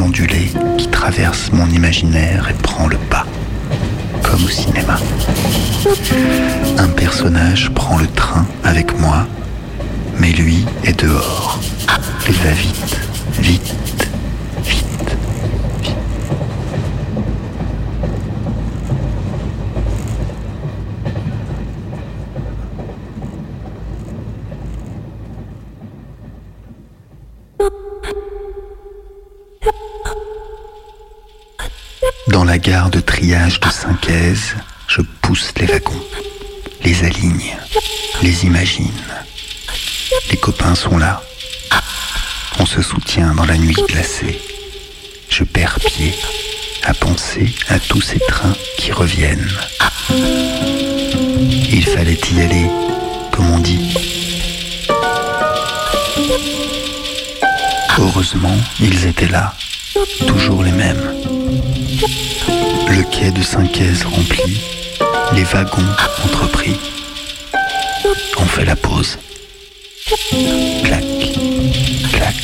Ondulé qui traverse mon imaginaire et prend le pas, comme au cinéma. Un personnage prend le train avec moi, mais lui est dehors. Il va vite, vite, vite, vite. Dans la gare de triage de Saint-Caise, je pousse les wagons, les aligne, les imagine. Les copains sont là. On se soutient dans la nuit glacée. Je perds pied à penser à tous ces trains qui reviennent. Il fallait y aller, comme on dit. Heureusement, ils étaient là, toujours les mêmes. Le quai de Saint-Caise rempli, les wagons entrepris. On fait la pause. Clac, clac,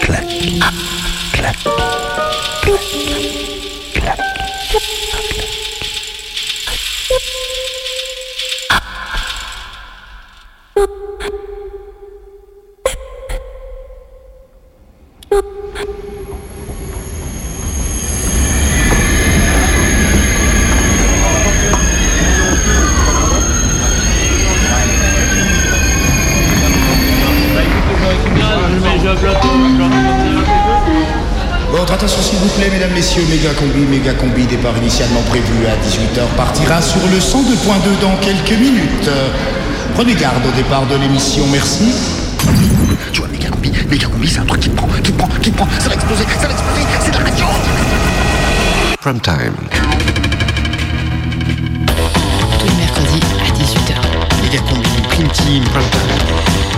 clac, clac, attention s'il vous plaît, mesdames, messieurs, méga combi, méga combi, départ initialement prévu à 18h, partira sur le 102.2 dans quelques minutes. Euh, Prenez garde au départ de l'émission, merci. Tu vois, méga combi, méga combi, c'est un truc qui te prend, qui te prend, qui te prend, ça va exploser, ça va exploser, c'est de la radio Prime time. Tous les mercredis à 18h. Méga combi, prime team, prime time.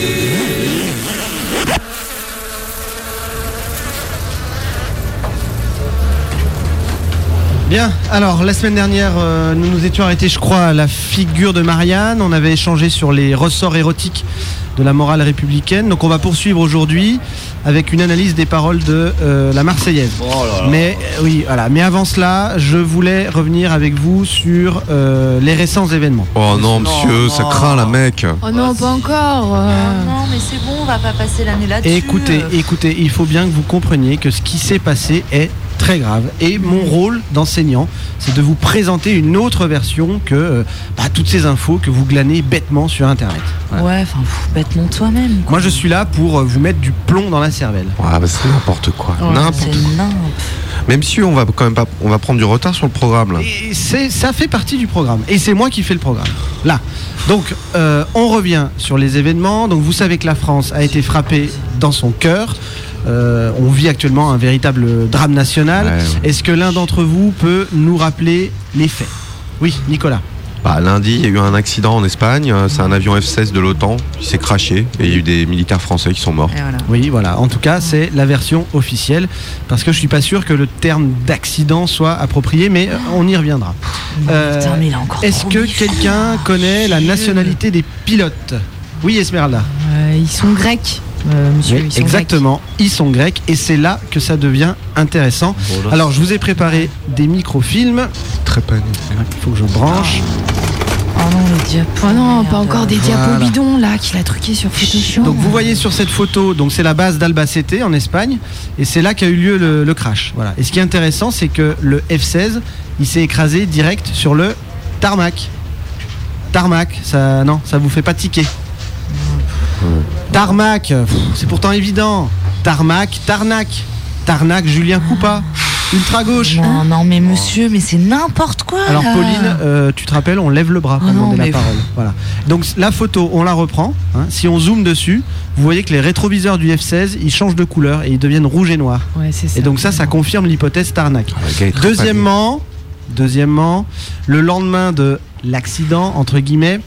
Bien, alors la semaine dernière, euh, nous nous étions arrêtés, je crois, à la figure de Marianne. On avait échangé sur les ressorts érotiques de la morale républicaine. Donc on va poursuivre aujourd'hui avec une analyse des paroles de euh, la Marseillaise. Mais euh, oui, voilà. Mais avant cela, je voulais revenir avec vous sur euh, les récents événements. Oh non, monsieur, ça craint la mec. Oh non, pas encore. Non, mais c'est bon, on va pas passer l'année là-dessus. Écoutez, écoutez, il faut bien que vous compreniez que ce qui s'est passé est très grave. Et mon rôle d'enseignant, c'est de vous présenter une autre version que euh, bah, toutes ces infos que vous glanez bêtement sur Internet. Voilà. Ouais, enfin, bêtement toi-même. quoi. Moi, je suis là pour euh, vous mettre du plomb dans la cervelle. Ah bah c'est n'importe quoi. N'importe c'est quoi. Même si on va quand même pas, on va prendre du retard sur le programme là. Et c'est, ça fait partie du programme. Et c'est moi qui fais le programme. Là. Donc, euh, on revient sur les événements. Donc, vous savez que la France a été frappée dans son cœur. Euh, on vit actuellement un véritable drame national. Ouais, ouais. Est-ce que l'un d'entre vous peut nous rappeler les faits? Oui, Nicolas. Bah, lundi, il y a eu un accident en Espagne. euh, C'est un avion F-16 de l'OTAN qui s'est craché et il y a eu des militaires français qui sont morts. Voilà. Oui, voilà. En tout cas, c'est la version officielle. Parce que je suis pas sûr que le terme d'accident soit approprié, mais euh, on y reviendra. Euh, Est-ce que quelqu'un connaît la nationalité des pilotes? Oui, Esmeralda. Euh, ils sont grecs, euh, monsieur. Oui, ils sont exactement. Ils sont grecs et c'est là que ça devient intéressant. Alors, je vous ai préparé des microfilms. Très paniqué. Il faut que je branche. Oh non, les diapos. Oh non, pas encore des Voilà. diapos bidons là qu'il a truqué sur Photoshop. Donc, vous voyez sur cette photo, donc c'est la base d'Albacete en Espagne et c'est là qu'a eu lieu le, le crash. Voilà. Et ce qui est intéressant, c'est que le F-16, il s'est écrasé direct sur le tarmac. Tarmac, ça, non, ça vous fait pas tiquer. Tarmac, c'est pourtant évident. Tarmac, Tarnac. Tarnac, Julien Coupa. ultra gauche. Non, non, mais monsieur, mais c'est n'importe quoi. Alors là. Pauline, euh, tu te rappelles, on lève le bras pour Ah non, demander la parole. Voilà. Donc la photo, on la reprend. hein. Si on zoome dessus, vous voyez que les rétroviseurs du F16, ils changent de couleur et ils deviennent rouge et noir. Ouais, c'est ça. Et donc ça, ça confirme l'hypothèse Tarnac. Très Deuxièmement, deuxièmement, le lendemain de l'accident, entre guillemets,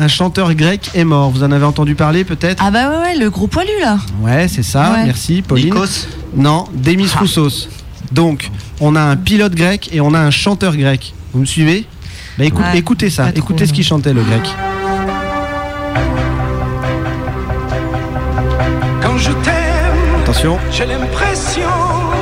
un chanteur grec est mort. Vous en avez entendu parler peut-être Ah bah ouais, ouais, le gros poilu là. Ouais, c'est ça. Ouais. Merci, Pauline. Nikos Non, Demis Roussos. Donc, on a un pilote grec et on a un chanteur grec. Vous me suivez Bah, écoute- Ouais, Écoutez ça, écoutez ce qu'il chantait le grec. Quand je t'aime, Attention. j'ai l'impression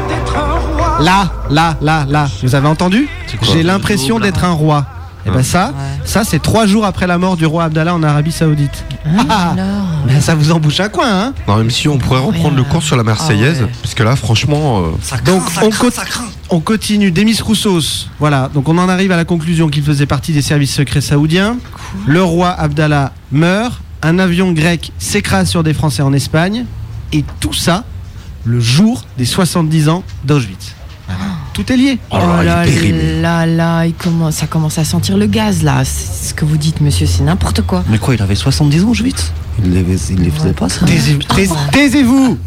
d'être un roi. Là, là, là, là. Vous avez entendu J'ai l'impression d'être un roi. Et ben ça, ça c'est trois jours après la mort du roi Abdallah en Arabie Saoudite. Ah, ben, ça vous embouche un coin, hein Non, même si on pourrait reprendre le cours sur la Marseillaise, Ah ouais. parce que là, franchement, euh, Donc on, co- on continue. Demis Roussos. Voilà. Donc on en arrive à la conclusion qu'il faisait partie des services secrets saoudiens. Le roi Abdallah meurt. Un avion grec s'écrase sur des Français en Espagne. Et tout ça, le jour des 70 ans d'Auschwitz. Tout est lié. Oh là là là, il commence, ça commence à sentir le gaz là. C'est ce que vous dites, monsieur, c'est n'importe quoi. Mais quoi, il avait 70 ans, Auschwitz? Il les, il les faisait pas, ça? Taisez- tais- Taisez-vous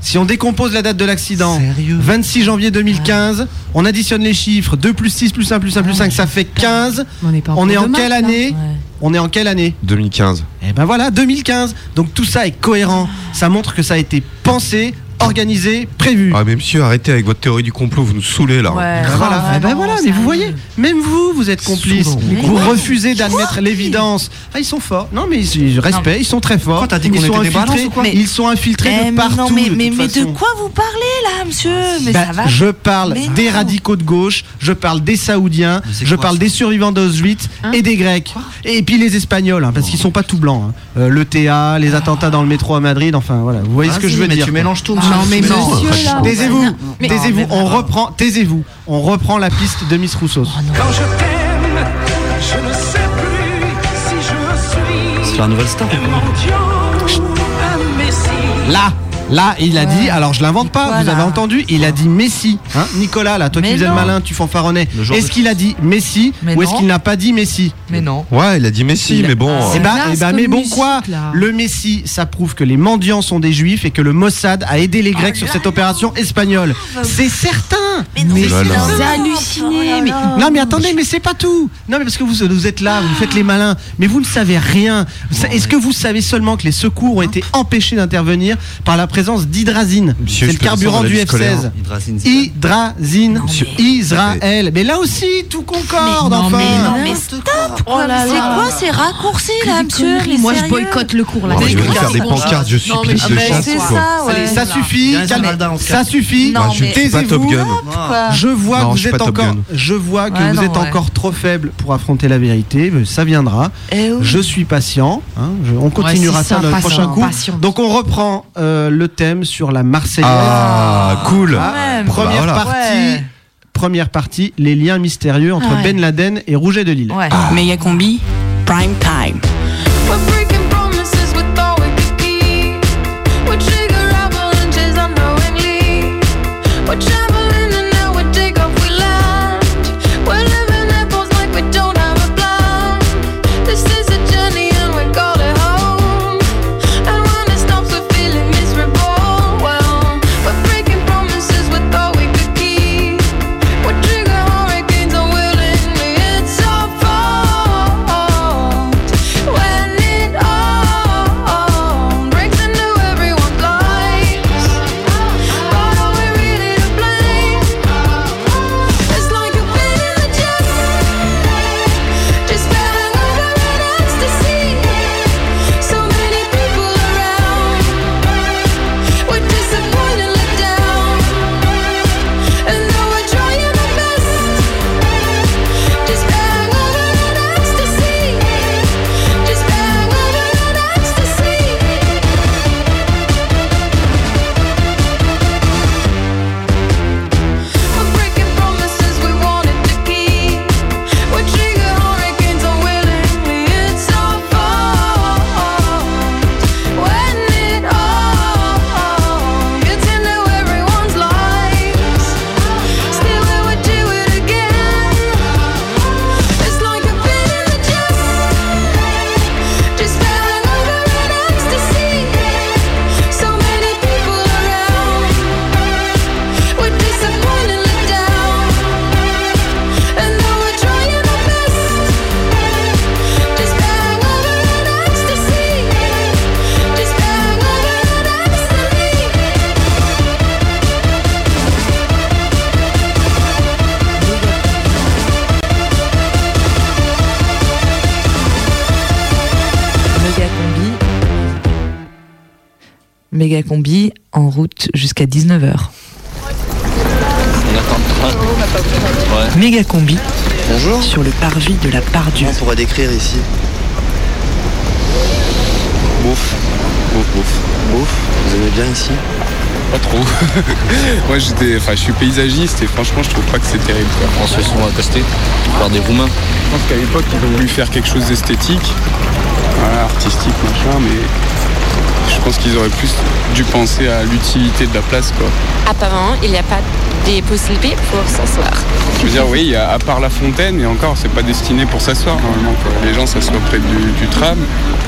Si on décompose la date de l'accident, Sérieux? 26 janvier 2015, on additionne les chiffres, 2 plus 6 plus 1 plus 1 plus 5, ça fait 15. On pas On est en quelle année? On est en quelle année? 2015. Eh ben voilà, 2015. Donc tout ça est cohérent. Ça montre que ça a été pensé, organisé, prévu. Ah, mais monsieur, arrêtez avec votre théorie du complot, vous nous saulez là. Ouais, Ben voilà, Eh ben voilà, mais vous voyez, même vous, vous êtes complice. Vous refusez d'admettre l'évidence. Ah, ils sont forts. Non, mais je respect, ils sont très forts. Dit ils sont infiltrés. quoi Mais- Ils sont infiltrés Eh, de mais partout. non, mais, de mais, toute mais de façon. quoi vous parlez là, monsieur Mais Bah, ça va. je parle Mais des non. radicaux de gauche, je parle des Saoudiens, je quoi, parle des survivants d'Auschwitz Hein et des Grecs. et puis les Espagnols, hein, parce qu'ils sont pas tout blancs. hein. Euh, le TA, les attentats dans le métro à Madrid, enfin voilà. Vous voyez ce que je veux mais dire tu mélanges tout, Non, mais monsieur. monsieur, là. Taisez-vous, Mais- taisez-vous, on reprend, taisez-vous, on reprend la piste de Miss Rousseau. Quand je t'aime, je ne sais plus si je suis C'est la nouvelle star. Là, là, il a dit, alors je l'invente pas, Voilà. vous avez entendu, il a dit Messi. Hein Nicolas, là, toi qui Mais faisais le malin, tu fanfaronnais. Est-ce qu'il a dit Messi Mais ou est-ce qu'il n'a pas dit Messi Mais non. Ouais, il a dit Messi, Il- mais bon. Eh euh, ben, naze eh ben, comme mais bon musique, quoi là. Le Messi, ça prouve que les mendiants sont des juifs et que le Mossad a aidé les Grecs sur cette opération espagnole. C'est certain Mais non, Mais c'est halluciné, mais Non mais attendez, mais c'est pas tout. Non mais parce que vous, vous êtes là, vous faites les malins, mais vous ne savez rien. Est-ce que vous savez seulement que les secours ont été empêchés d'intervenir par la présence d'hydrazine C'est le carburant du la vie scolaire. F-16. Hydrazine, c'est pas- Hydrazine, Israël. Mais là aussi, tout concorde, Mais non, enfin. mais non, mais stop Oh C'est quoi ces raccourcis là, monsieur Mais Moi, je boycotte le cours là. Je vais faire des pancartes, je suis de ça, suffit, ça suffit. Taisez-vous. Je vois que vous êtes encore, je vois que vous êtes encore trop faible pour affronter la vérité. mais Ça viendra. Eh oui. Je suis patient. hein, je- on continuera Ouais, ça dans le prochain coup. Donc on reprend euh, le thème sur la Marseillaise. Ah, cool. Ah, première Bah, voilà. partie. Ouais. Première partie, les liens mystérieux entre Ah ouais. Ben Laden et Rouget de Lille. Ouais. Méga combi, prime time. Méga combi en route jusqu'à 19h. On attend le train. Ouais. Méga combi Bonjour. sur le parvis de la. Comment on pourrait décrire ici Bouffe. Bouffe, bouffe. Bouffe. Vous aimez bien ici Pas trop. Moi j'étais, enfin je suis paysagiste et franchement je trouve pas que c'est terrible. quoi. On se sont accostés par des Roumains. Je pense qu'à l'époque ils ont voulu faire quelque chose d'esthétique, voilà, artistique machin, mais je pense qu'ils auraient plus dû penser à l'utilité de la place quoi. Apparemment, il n'y a pas des possibilités pour s'asseoir. Je veux dire oui, il y a, à part la fontaine et encore c'est pas destiné pour s'asseoir normalement. quoi. Les gens s'assoient près du, du tram.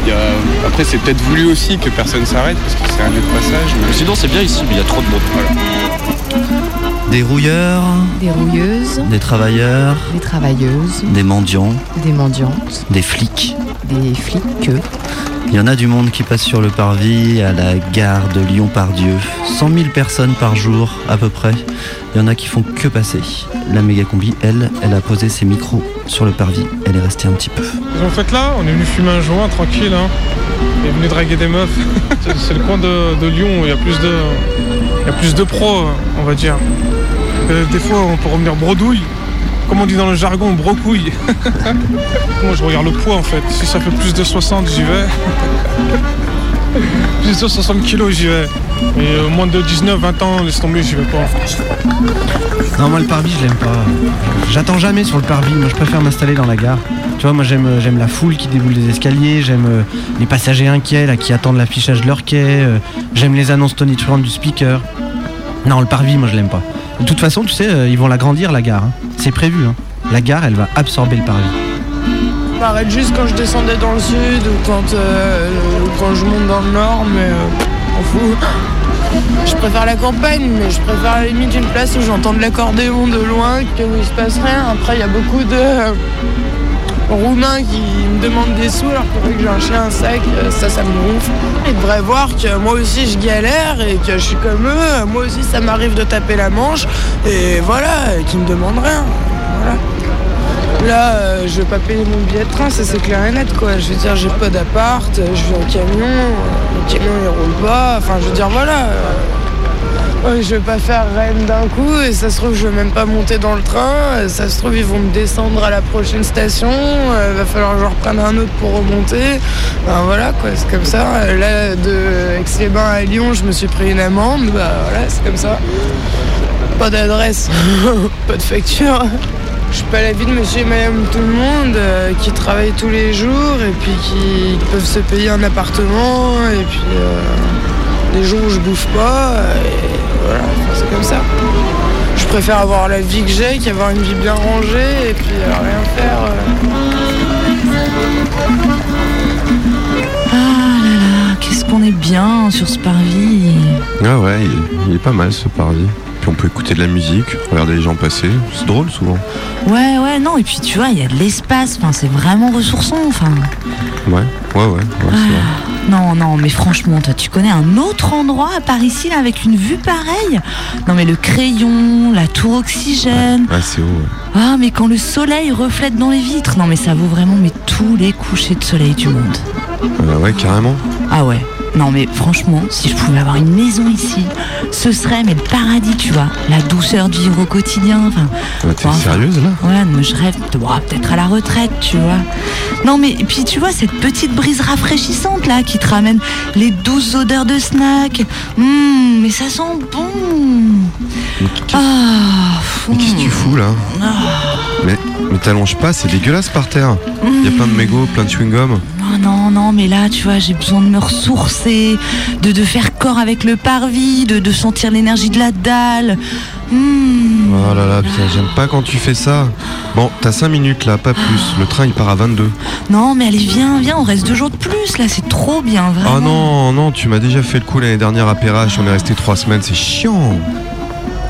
Il y a- Après c'est peut-être voulu aussi que personne s'arrête parce que c'est un lieu de passage. Mais... Sinon c'est bien ici, mais il y a trop de monde. Voilà. Des rouilleurs, Des rouilleuses, des travailleurs, des travailleuses, des mendiants, des mendiantes, des flics. des flics. Il y en a du monde qui passe sur le parvis à la gare de Lyon-Pardieu. 100 000 personnes par jour à peu près. Il y en a qui font que passer. La méga combi, elle, elle a posé ses micros sur le parvis. Elle est restée un petit peu. En fait là, on est venu fumer un joint tranquille, hein. On est venu draguer des meufs. C'est- le coin de, de Lyon, où il y a plus de, il y a plus de pros, on va dire. Euh, des fois, on peut revenir bredouille. Comme on dit dans le jargon, brocouille. Moi, je regarde le poids en fait. Si ça fait plus de 60, j'y vais. plus de 60 kilos, j'y vais. Et euh, moins de 19, 20 ans, laisse tomber, j'y vais pas. Non, moi le parvis, je l'aime pas. J'attends jamais sur le parvis. Moi, je préfère m'installer dans la gare. Tu vois, moi, j'aime, euh, j'aime la foule qui déboule des escaliers. J'aime euh, les passagers inquiets là, qui attendent l'affichage de leur quai. euh, j'aime les annonces tonitruantes du speaker. Non, le parvis, moi, je l'aime pas. De toute façon, tu sais, euh, ils vont l'agrandir la gare. hein. C'est prévu. hein. La gare, elle va absorber le parvis. Je m'arrête juste quand je descendais dans le sud ou quand, euh, je monte dans le nord, mais euh, on fout. Je préfère la campagne, mais je préfère à la limite une place où j'entends de l'accordéon de loin, que où il se passe rien. Après, il y a beaucoup de Roumains qui me demandent des sous alors que que j'ai un chien, un sac, euh, ça, ça me gonfle. Ils devraient voir que moi aussi je galère et que je suis comme eux. Moi aussi, ça m'arrive de taper la manche et voilà, et qu'ils me demandent rien. Voilà. Là, euh, je vais pas payer mon billet de train, ça c'est clair et net quoi. Je veux dire, j'ai pas d'appart, je vis en camion, euh, le camion il roule pas, enfin je veux dire voilà. Je vais pas faire reine d'un coup et ça se trouve je vais même pas monter dans le train, euh, ça se trouve ils vont me descendre à la prochaine station, euh, va falloir que je reprenne un autre pour remonter. Enfin, voilà quoi, c'est comme ça. Euh, Là de Aix-les-Bains à Lyon, je me suis pris une amende, bah voilà, c'est comme ça. Pas d'adresse, pas de facture. Je suis pas la vie de monsieur et madame tout le monde qui travaillent tous les jours et puis qui peuvent se payer un appartement et puis les jours où je bouffe pas voilà, enfin, c'est comme ça. Je préfère avoir la vie que j'ai qu'avoir une vie bien rangée et puis euh, rien faire. Ah là là, qu'est-ce qu'on est bien sur ce parvis. Ah ouais, il, il est pas mal ce parvis. Puis on peut écouter de la musique, regarder les gens passer. C'est drôle souvent. Ouais, ouais, non, et puis tu vois, il y a de l'espace, enfin, c'est vraiment ressourçant, enfin. Ouais, ouais, ouais, ouais, c'est vrai. Non, non, mais franchement, toi, tu connais un autre endroit à Paris ici, là, avec une vue pareille? Non, mais le crayon, la tour oxygène. Ah, c'est haut. ouais. Ah, mais quand le soleil reflète dans les vitres. Non, mais ça vaut vraiment mais tous les couchers de soleil du monde. Euh, ouais, carrément. Ah ouais. Non mais franchement, si je pouvais avoir une maison ici, ce serait mais le paradis, tu vois. La douceur de vivre au quotidien. Enfin, Ouais, T'es enfin, sérieuse là Ouais, mais je rêve de bon, peut-être à la retraite, tu vois. Non, mais et puis tu vois, cette petite brise rafraîchissante là qui te ramène les douces odeurs de snack. Hum, mais ça sent bon. Ah, Mais qu'est-ce que tu fous là Mais, mais t'allonges pas, c'est dégueulasse par terre. Il y a plein de mégots, plein de chewing-gum. Oh non, non, mais là, tu vois, j'ai besoin de me ressourcer, de, de faire corps avec le parvis, de, de sentir l'énergie de la dalle. Hmm. Oh là là, putain, j'aime pas quand tu fais ça. Bon, t'as 5 minutes là, pas plus. Le train il part à 22. Non, mais allez, viens, viens, on reste deux jours de plus, là, c'est trop bien, vraiment. Oh non, non, tu m'as déjà fait le coup l'année dernière à Perrache. On est resté 3 semaines, c'est chiant.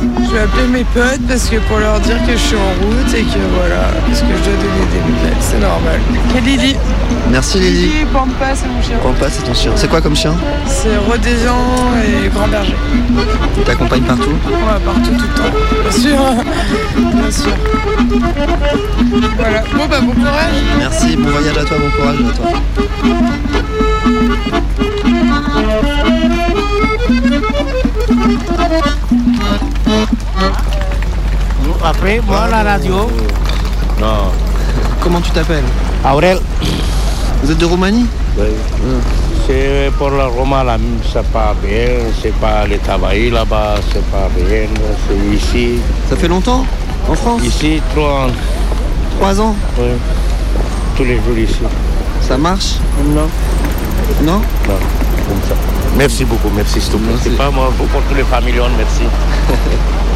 Je vais appeler mes potes parce que pour leur dire que je suis en route et que voilà, parce que je dois donner des nouvelles, c'est normal. Et Lily Merci Lily. Lily, Pampa, c'est mon chien. Pampa, c'est ton chien. C'est quoi comme chien? C'est Rodésian et Grand Berger. Il t'accompagne partout? Ouais, partout, tout le temps. Bien sûr. Bien sûr. Voilà. Bon, bah, bon courage. Merci, bon voyage à toi, bon courage à toi. Oui, moi la radio. Non. Comment tu t'appelles Aurel. Vous êtes de Roumanie Oui. C'est pour la Roma, là, c'est pas bien, c'est pas le travail là-bas, c'est pas bien, c'est ici. Ça fait longtemps En France Ici, trois ans. Trois ans Oui. Tous les jours ici. Ça marche Non. Non Non, comme ça. Merci beaucoup, merci s'il te plaît. C'est pas moi, pour tous les familles, merci.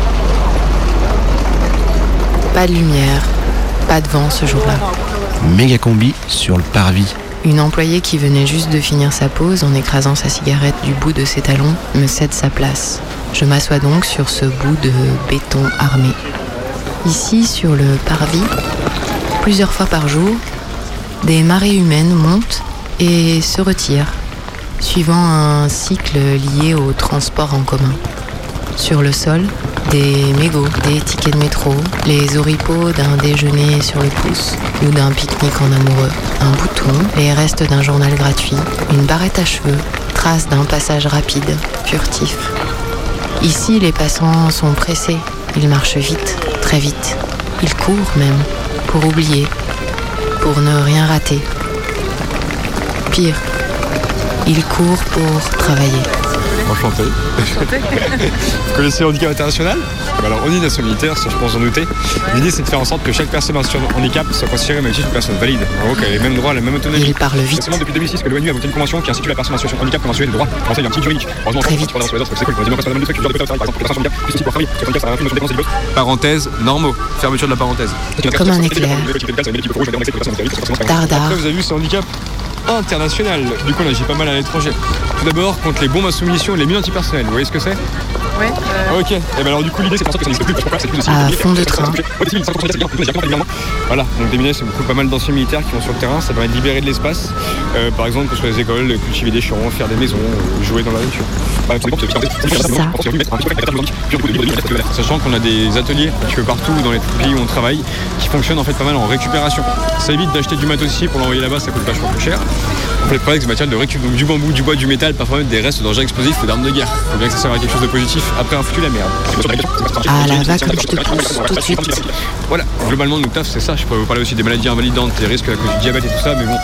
Pas de lumière, pas de vent ce jour-là. Méga combi sur le parvis. Une employée qui venait juste de finir sa pause en écrasant sa cigarette du bout de ses talons me cède sa place. Je m'assois donc sur ce bout de béton armé. Ici, sur le parvis, plusieurs fois par jour, des marées humaines montent et se retirent, suivant un cycle lié au transport en commun. Sur le sol, des mégots, des tickets de métro, les oripeaux d'un déjeuner sur le pouce ou d'un pique-nique en amoureux, un bouton, les restes d'un journal gratuit, une barrette à cheveux, traces d'un passage rapide, furtif. Ici, les passants sont pressés, ils marchent vite, très vite. Ils courent même, pour oublier, pour ne rien rater. Pire, ils courent pour travailler. Enchanté. Vous connaissez le handicap international Bah Alors, on est une nation militaire, ça je pense en douter. L'idée c'est de faire en sorte que chaque personne en situation de handicap soit considérée comme une personne valide. En gros, qu'elle ait les mêmes droits, la même autonomie. Il parle vite. C'est seulement depuis 2006 que l'ONU a voté une convention qui institue la personne en situation de handicap comme un sujet de droit. En fait, il y a un petit juridique. Heureusement, Très vite. sur les autres, c'est cool. Par exemple, Parenthèse, normaux. Fermeture de la parenthèse. Comme un éclair. Dardard. Vous avez vu ce handicap international. Du coup, on agit pas mal à l'étranger. Tout d'abord, contre les bombes à soumission et les mines antipersonnelles. Vous voyez ce que c'est? Ouais. Ok, et ben alors du coup l'idée c'est pour ça que ça n'existe plus, parce que c'est plus de À fond de train. Voilà, donc déminer c'est beaucoup pas mal d'anciens militaires qui vont sur le terrain, ça permet de libérer de l'espace, Euh, par exemple sur les écoles, cultiver des champs, faire des maisons, euh, jouer dans la nature. Par exemple, Sachant qu'on a des ateliers un petit peu partout dans les pays où on travaille qui fonctionnent en fait pas mal en récupération. Ça évite d'acheter du matos ici pour l'envoyer là-bas, ça coûte vachement plus cher. On ce matériel de récup, donc du bambou, du bois, du métal, parfois même des restes d'engins explosifs ou d'armes de guerre. Faut bien que ça serve à quelque chose de positif après un foutu la merde. Ah là, va comme je te pousse, tout de suite. Voilà, globalement, notre taf, c'est ça. Je pourrais vous parler aussi des maladies invalidantes, des risques à cause du diabète et tout ça, mais bon,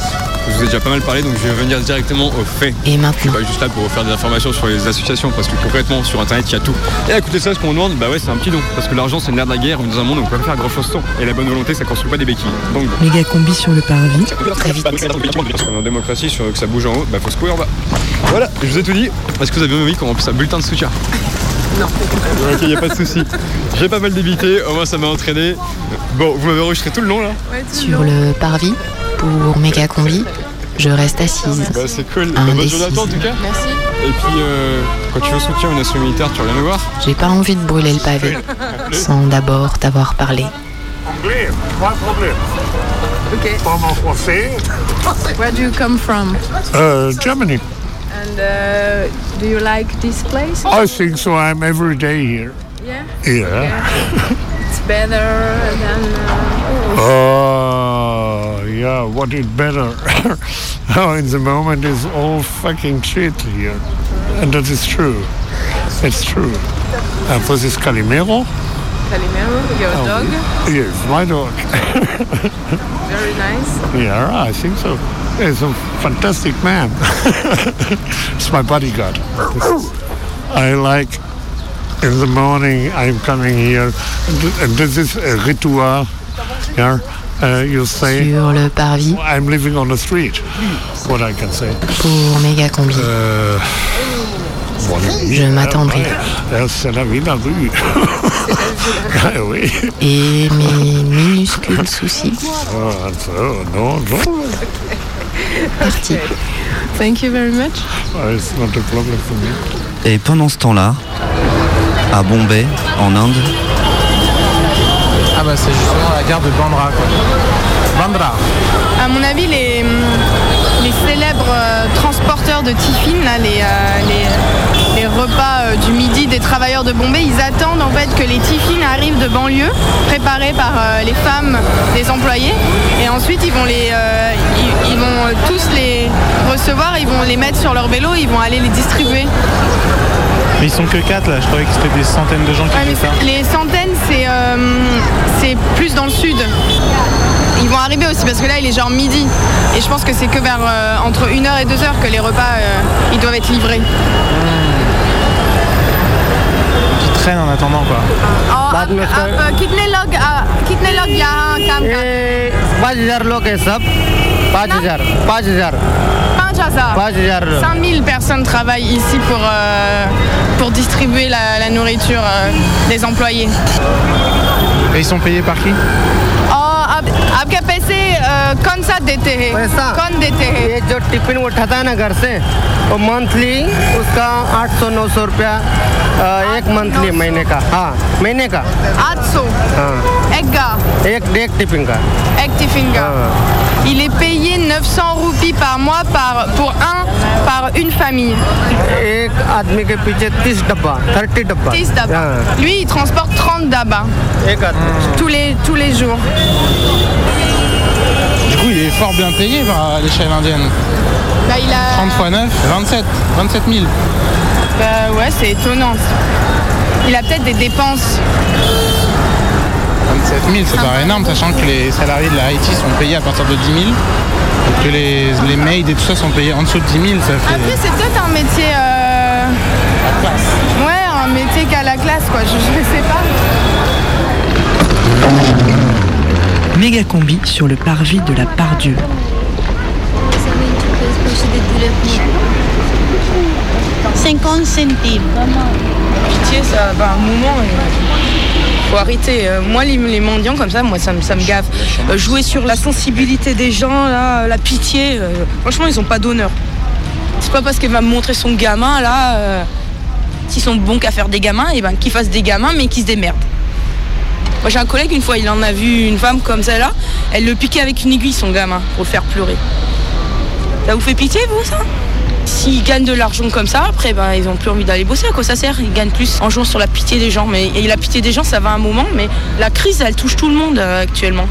je vous ai déjà pas mal parlé, donc je vais venir directement aux faits. Et Je maintenant suis pas juste là pour vous faire des informations sur les associations, parce que concrètement, sur internet, il y a tout. Et à côté de ça, ce qu'on demande, bah ouais, c'est un petit don. Parce que l'argent, c'est le nerf de la guerre, dans un monde où on peut pas faire grand chose sans. Et la bonne volonté, ça construit pas des béquilles. Donc, Méga combi sur le parvis. Très vite. en démocratie, sur que ça bouge en haut, bah faut se courir en bas. Voilà, je vous ai tout dit. Est-ce que vous avez bien envie qu'on remplisse un bulletin de soutien Non. Ok, y a pas de souci. J'ai pas mal débité, au moins ça m'a entraîné. Bon, vous m'avez enregistré tout le long là Sur le parvis, pour méga combi, je reste assise. Bah c'est cool. Bah, bonne journée à toi en tout cas. Merci. Et puis, euh, quand tu veux soutenir une nation militaire, tu reviens me voir. J'ai pas envie de brûler le pavé sans d'abord t'avoir parlé. Anglais, pas de problème. Ok. Parle en français. Where do you come from? Uh, Germany. And uh, do you like this place? I think so. I'm every day here. Yeah. Yeah. It's better than. Uh, Oh, yeah. What is better? oh, in the moment is all fucking shit here, and that is true. It's true. And for this Calimero, Calimero, your Oh, dog. yes, my dog. Very nice. Yeah, I think so. He's a fantastic man. it's my bodyguard. I like in the morning I'm coming here, and this is a ritual. Yeah, uh, you say Sur le parvis, I'm living on the street. What I can say. pour méga combi. Bon, Je m'attendrai. C'est la vie de la rue. Oui. Et mes minuscules soucis Ah, ça, non, non. partis. Thank you very much. It's not a problem for me. Et pendant ce temps-là, à Bombay, en Inde, Ah bah c'est justement la gare de Bandra quoi. Bandra. À mon avis, les, les célèbres euh, transporteurs de tiffin, là, les, euh, les, les repas euh, du midi des travailleurs de Bombay, ils attendent en fait que les tiffins arrivent de banlieue, préparés par euh, les femmes des employés. Et ensuite, ils vont, les, euh, ils, ils vont tous les recevoir, ils vont les mettre sur leur vélo, ils vont aller les distribuer. Mais ils sont que 4 là, je croyais que c'était des centaines de gens qui faisaient ça. les centaines, c'est euh, plus dans le sud. Ils vont arriver aussi parce que là, il est genre midi. Et je pense que c'est que vers euh, entre 1h et 2h que les repas euh, ils doivent être livrés. Qui traînent en attendant quoi. और आप, आप कितने लोग आ, कितने लोग यहाँ काम करते पाँच हजार लोग हैं सब पाँच हजार पाँच हजार Pains Jazza. Pains Jazza. 5000 personnes travaillent ici pour, euh, pour distribuer la, la nourriture euh, des employés. Et ils sont payés par qui और अब आपके पैसे अ, कौन सा देते हैं कौन देते हैं ये जो टिफिन उठाता है ना घर से वो मंथली उसका आठ सौ नौ सौ रुपया अ, एक मंथली महीने का हाँ महीने का 800 हाँ एक gars, एक एक टिफिन का एक टिफिन का. Il est payé 900 roupies par mois par, pour un par une famille. एक आदमी के पीछे तीस डब्बा थर्टी डब्बा 30 dabas. हाँ, Lui, il transporte 30 dabas एक आदमी tous les, tous les jours. Coup, il est fort bien payé à l'échelle indienne. Bah, il a... 30 fois 9, 27, 27 000. Bah ouais, c'est étonnant. Il a peut-être des dépenses. 27 000, ça paraît énorme, sachant que les salariés de la Haïti sont payés à partir de 10 000. Et que les, les maids et tout ça sont payés en dessous de 10 000, ça fait. Après, c'est peut-être un métier... euh, Ouais, un métier qu'à la classe, quoi. Je, je sais pas. Méga combi sur le parvis de la Pardieu. 50 centimes. Pitié, ça va un moment. et Faut arrêter. Euh, Moi, les, les mendiants comme ça, moi, ça, me- ça me gave. Euh, jouer sur la sensibilité des gens, là, la pitié. euh, franchement, ils ont pas d'honneur. C'est pas parce qu'elle va me montrer son gamin, là, euh, s'ils sont bons qu'à faire des gamins, et ben qu'ils fassent des gamins, mais qu'ils se démerdent. J'ai un collègue, une fois, il en a vu une femme comme celle-là. Elle le piquait avec une aiguille, son gamin, pour le faire pleurer. Ça vous fait pitié, vous, ça? S'ils gagnent de l'argent comme ça, après, ben, ils ont plus envie d'aller bosser. À quoi ça sert? Ils gagnent plus en jouant sur la pitié des gens. Mais, et la pitié des gens, ça va un moment, mais la crise, elle touche tout le monde euh, actuellement.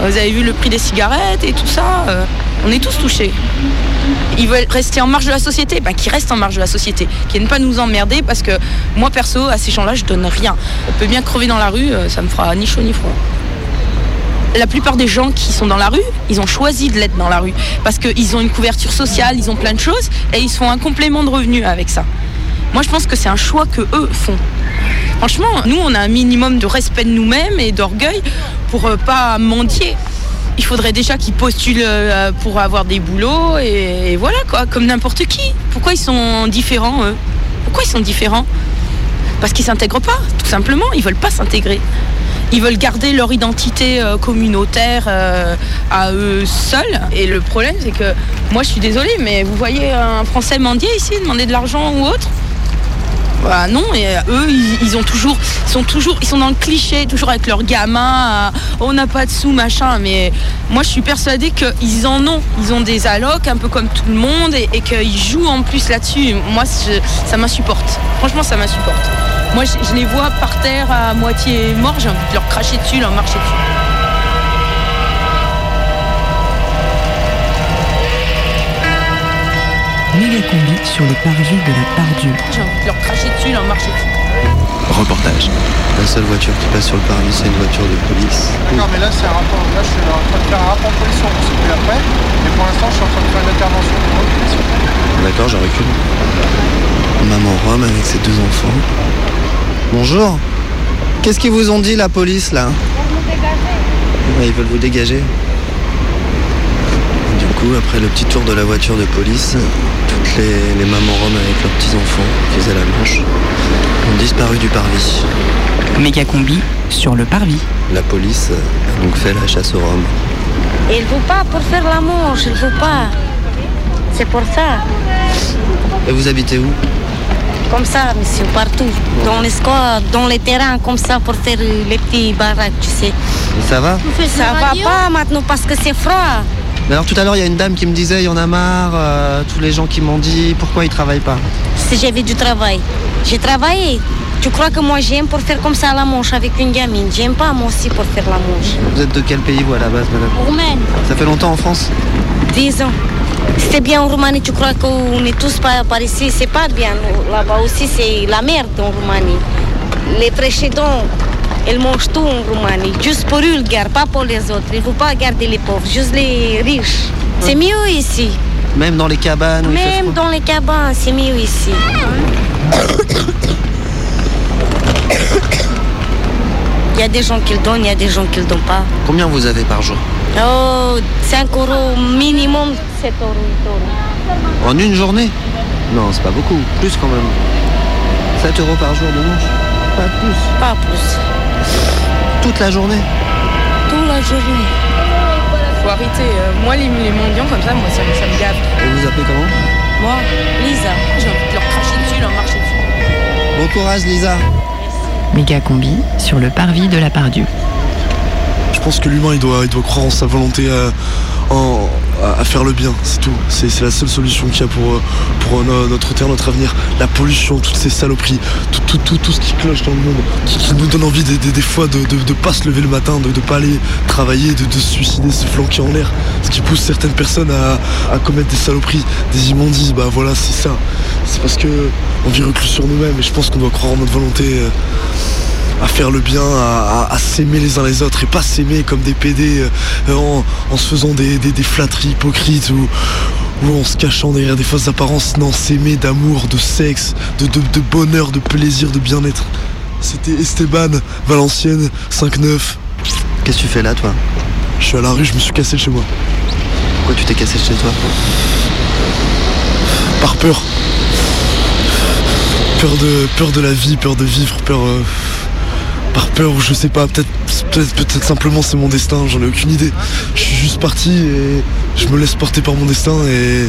Vous avez vu le prix des cigarettes et tout ça. euh, on est tous touchés. Ils veulent rester en marge de la société, ben, qu'ils restent en marge de la société, qu'ils viennent pas nous emmerder parce que moi perso, à ces gens-là, je donne rien. On peut bien crever dans la rue, euh, ça me fera ni chaud ni froid. La plupart des gens qui sont dans la rue, ils ont choisi de l'être dans la rue parce qu'ils ont une couverture sociale, ils ont plein de choses et ils font un complément de revenus avec ça. Moi, je pense que c'est un choix que eux font. Franchement, nous, on a un minimum de respect de nous-mêmes et d'orgueil pour euh, pas mendier. Il faudrait déjà qu'ils postulent euh, pour avoir des boulots et, voilà quoi, comme n'importe qui. Pourquoi ils sont différents eux? Pourquoi ils sont différents? Parce qu'ils s'intègrent pas, tout simplement. Ils veulent pas s'intégrer. Ils veulent garder leur identité euh, communautaire euh, à eux seuls. Et le problème, c'est que moi, je suis désolée, mais vous voyez un Français mendier ici, demander de l'argent ou autre? Bah non, et euh, eux, ils, ont toujours, sont toujours, ils sont dans le cliché, toujours avec leurs gamins. euh, on n'a pas de sous, machin. Mais moi, je suis persuadée qu'ils en ont. Ils ont des allocs, un peu comme tout le monde, et, qu'ils jouent en plus là-dessus. Moi, ça m'insupporte. Franchement, ça m'insupporte. Moi, je, je les vois par terre à moitié morts. J'ai envie de leur cracher dessus, leur marcher dessus. Méga combi sur le parvis de la Pardieu. J'ai envie de leur cracher dessus, leur marcher dessus. Reportage. La seule voiture qui passe sur le parvis, c'est une voiture de police. Non, mais là, c'est un rapport. Là, je suis en train de faire un rapport policier, on se plus après. Et pour l'instant, je suis en train de faire une intervention pour occupation. D'accord, je recule. Maman Rome avec ses deux enfants. Bonjour. Qu'est-ce qu'ils vous ont dit, la police, là? Ils veulent vous dégager. Du coup, après le petit tour de la voiture de police, toutes les, les mamans roms avec leurs petits-enfants qui faisaient la manche ont disparu du parvis. Méga combi sur le parvis. La police a donc fait la chasse aux roms. Il faut pas pour faire la manche, il faut pas. C'est pour ça. Et vous habitez où? Comme ça, monsieur, partout. Dans les squats, dans les terrains, comme ça, pour faire les petits baraques, tu sais. Et ça va? Ça va pas maintenant parce que c'est froid. Mais alors tout à l'heure, il y a une dame qui me disait, il y en a marre, euh, tous les gens qui m'ont dit, pourquoi ils travaillent pas? Si j'avais du travail. J'ai travaillé. Tu crois que moi j'aime pour faire comme ça la manche avec une gamine? J'aime pas moi aussi pour faire la manche. Vous êtes de quel pays, vous, à la base, madame? Roumaine, Ça fait longtemps en France? 10 ans. C'était bien en Roumanie, tu crois qu'on est tous par, par ici, c'est pas bien. Là-bas aussi, c'est la merde en Roumanie. Les précédents, ils mangent tout en Roumanie, juste pour gardent, pas pour les autres. Il ne faut pas garder les pauvres, juste les riches. C'est mieux ici. Même dans les cabanes Même dans les cabanes, c'est mieux ici. Il y a des gens qui le donnent, il y a des gens qui le donnent pas. Combien vous avez par jour? Oh, 5 euros minimum, 7 euros, 8 euros. En une journée? Non, c'est pas beaucoup. Plus quand même. 7 euros par jour de manche Pas plus. Pas plus. Toute la journée Toute la journée. Faut arrêter. euh, moi, les, les mendiants comme ça, moi, ça, me- ça me gave. Et vous appelez comment Moi, Lisa, j'ai envie de leur cracher dessus, leur marcher dessus. Bon courage Lisa Méga combi sur le parvis de la Pardieu. Je pense que l'humain il doit, il doit croire en sa volonté à, en- à- faire le bien, c'est tout. C'est la seule solution qu'il y a pour, euh, pour euh, no- notre terre, notre avenir. La pollution, toutes ces saloperies, tout, tout, tout, tout ce qui cloche dans le monde, qui, qui nous donne envie des, des- des fois de ne pas se lever le matin, de ne pas aller travailler, de, de se suicider, se flanquer en l'air. Ce qui pousse certaines personnes à, à commettre des saloperies, des immondices. Bah voilà, c'est ça. C'est parce que on vit reclus sur nous-mêmes et je pense qu'on doit croire en notre volonté. euh, à faire le bien, à, à- à s'aimer les uns les autres et pas s'aimer comme des PD euh, en, en se faisant des, des- des flatteries hypocrites ou, ou en se cachant derrière des fausses apparences. Non, s'aimer d'amour, de sexe, de, de- de bonheur, de plaisir, de bien-être. C'était Esteban, Valenciennes, 5-9. Qu'est-ce que tu fais là toi? Je suis à la rue, je me suis cassé de chez moi. Pourquoi tu t'es cassé chez toi? Par peur. Peur de, peur de la vie, peur de vivre, peur. euh, par peur ou je sais pas, peut-être peut-être simplement c'est mon destin, j'en ai aucune idée. Je suis juste parti et je me laisse porter par mon destin et.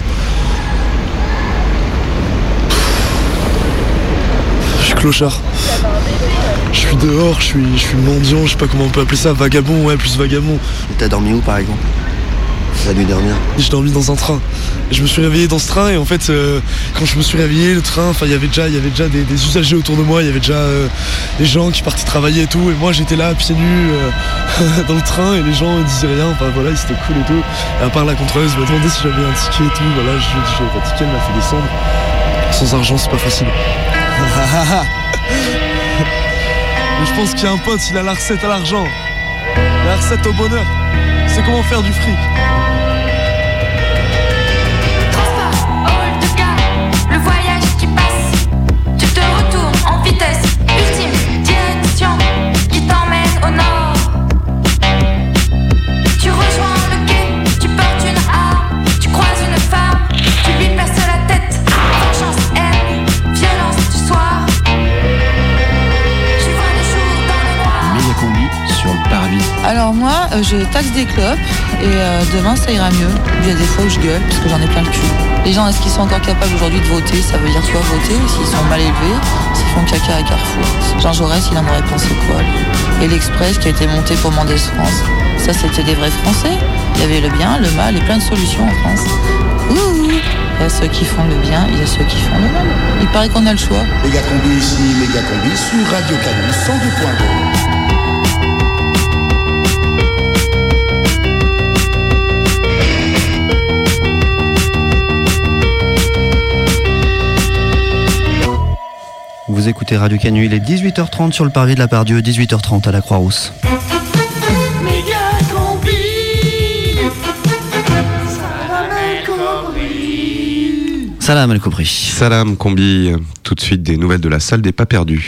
Je suis clochard. Je suis dehors, je suis, je suis mendiant, je sais pas comment on peut appeler ça, vagabond, ouais, plus vagabond. Et t'as dormi où par exemple? La nuit dernière J'ai dormi dans un train. Je me suis réveillé dans ce train et en fait euh, quand je me suis réveillé le train, enfin il y avait déjà, il y avait déjà des, usagers autour de moi, il y avait déjà euh, des gens qui partaient travailler et tout et moi j'étais là pieds nus euh, dans le train et les gens disaient rien, enfin voilà c'était cool et tout. Et à part la contrôleuse m'a demandé si j'avais un ticket et tout, voilà je lui ai j'avais pas ticket, elle m'a fait descendre. Sans argent c'est pas facile. Mais je pense qu'il y a un pote, il a la recette à l'argent. La recette au bonheur. C'est comment faire du fric. Vitesse, ultime direction qui t'emmène au nord. Tu rejoins le quai, tu portes une arme, tu croises une femme, tu lui perces la tête. Vengeance, haine, violence du soir. Tu vois le jour dans le noir. Méga combi sur le parvis. Alors moi, euh, je taxe des clopes et euh, demain ça ira mieux. Il y a des fois où je gueule parce que j'en ai plein le cul. Les gens, est-ce qu'ils sont encore capables aujourd'hui de voter? Ça veut dire tu vas voter s'ils sont mal élevés, font caca à Carrefour. Jean Jaurès, il en aurait pensé quoi Et l'Express qui a été monté pour Mendes France, ça c'était des vrais Français. Il y avait le bien, le mal et plein de solutions en France. Ouh Il y a ceux qui font le bien, il y a ceux qui font le mal. Il paraît qu'on a le choix. Méga combi ici, méga combi sur Radio Canon 102.2. Vous écoutez Radio Canu, il est 18h30 sur le parvis de la Pardieu, 18h30 à la Croix-Rousse. Salam El Kobri. Salam Combi, tout de suite des nouvelles de la salle des pas perdus.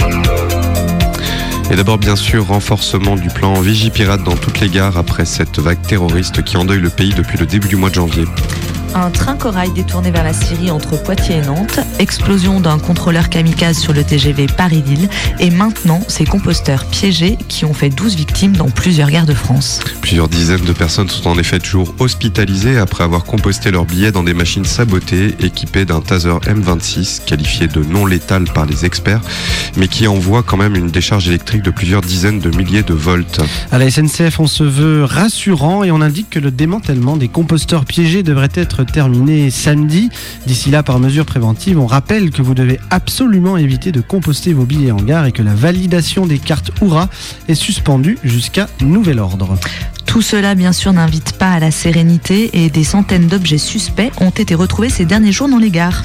Et d'abord bien sûr renforcement du plan Vigipirate dans toutes les gares après cette vague terroriste qui endeuille le pays depuis le début du mois de janvier. Un train corail détourné vers la Syrie entre Poitiers et Nantes, explosion d'un contrôleur kamikaze sur le TGV Paris-Lille, et maintenant ces composteurs piégés qui ont fait 12 victimes dans plusieurs gares de France. Plusieurs dizaines de personnes sont en effet toujours hospitalisées après avoir composté leurs billets dans des machines sabotées équipées d'un taser M26 qualifié de non létal par les experts, mais qui envoie quand même une décharge électrique de plusieurs dizaines de milliers de volts. À la SNCF, on se veut rassurant et on indique que le démantèlement des composteurs piégés devrait être terminée samedi. D'ici là, par mesure préventive, on rappelle que vous devez absolument éviter de composter vos billets en gare et que la validation des cartes Oura est suspendue jusqu'à nouvel ordre. Tout cela, bien sûr, n'invite pas à la sérénité et des centaines d'objets suspects ont été retrouvés ces derniers jours dans les gares.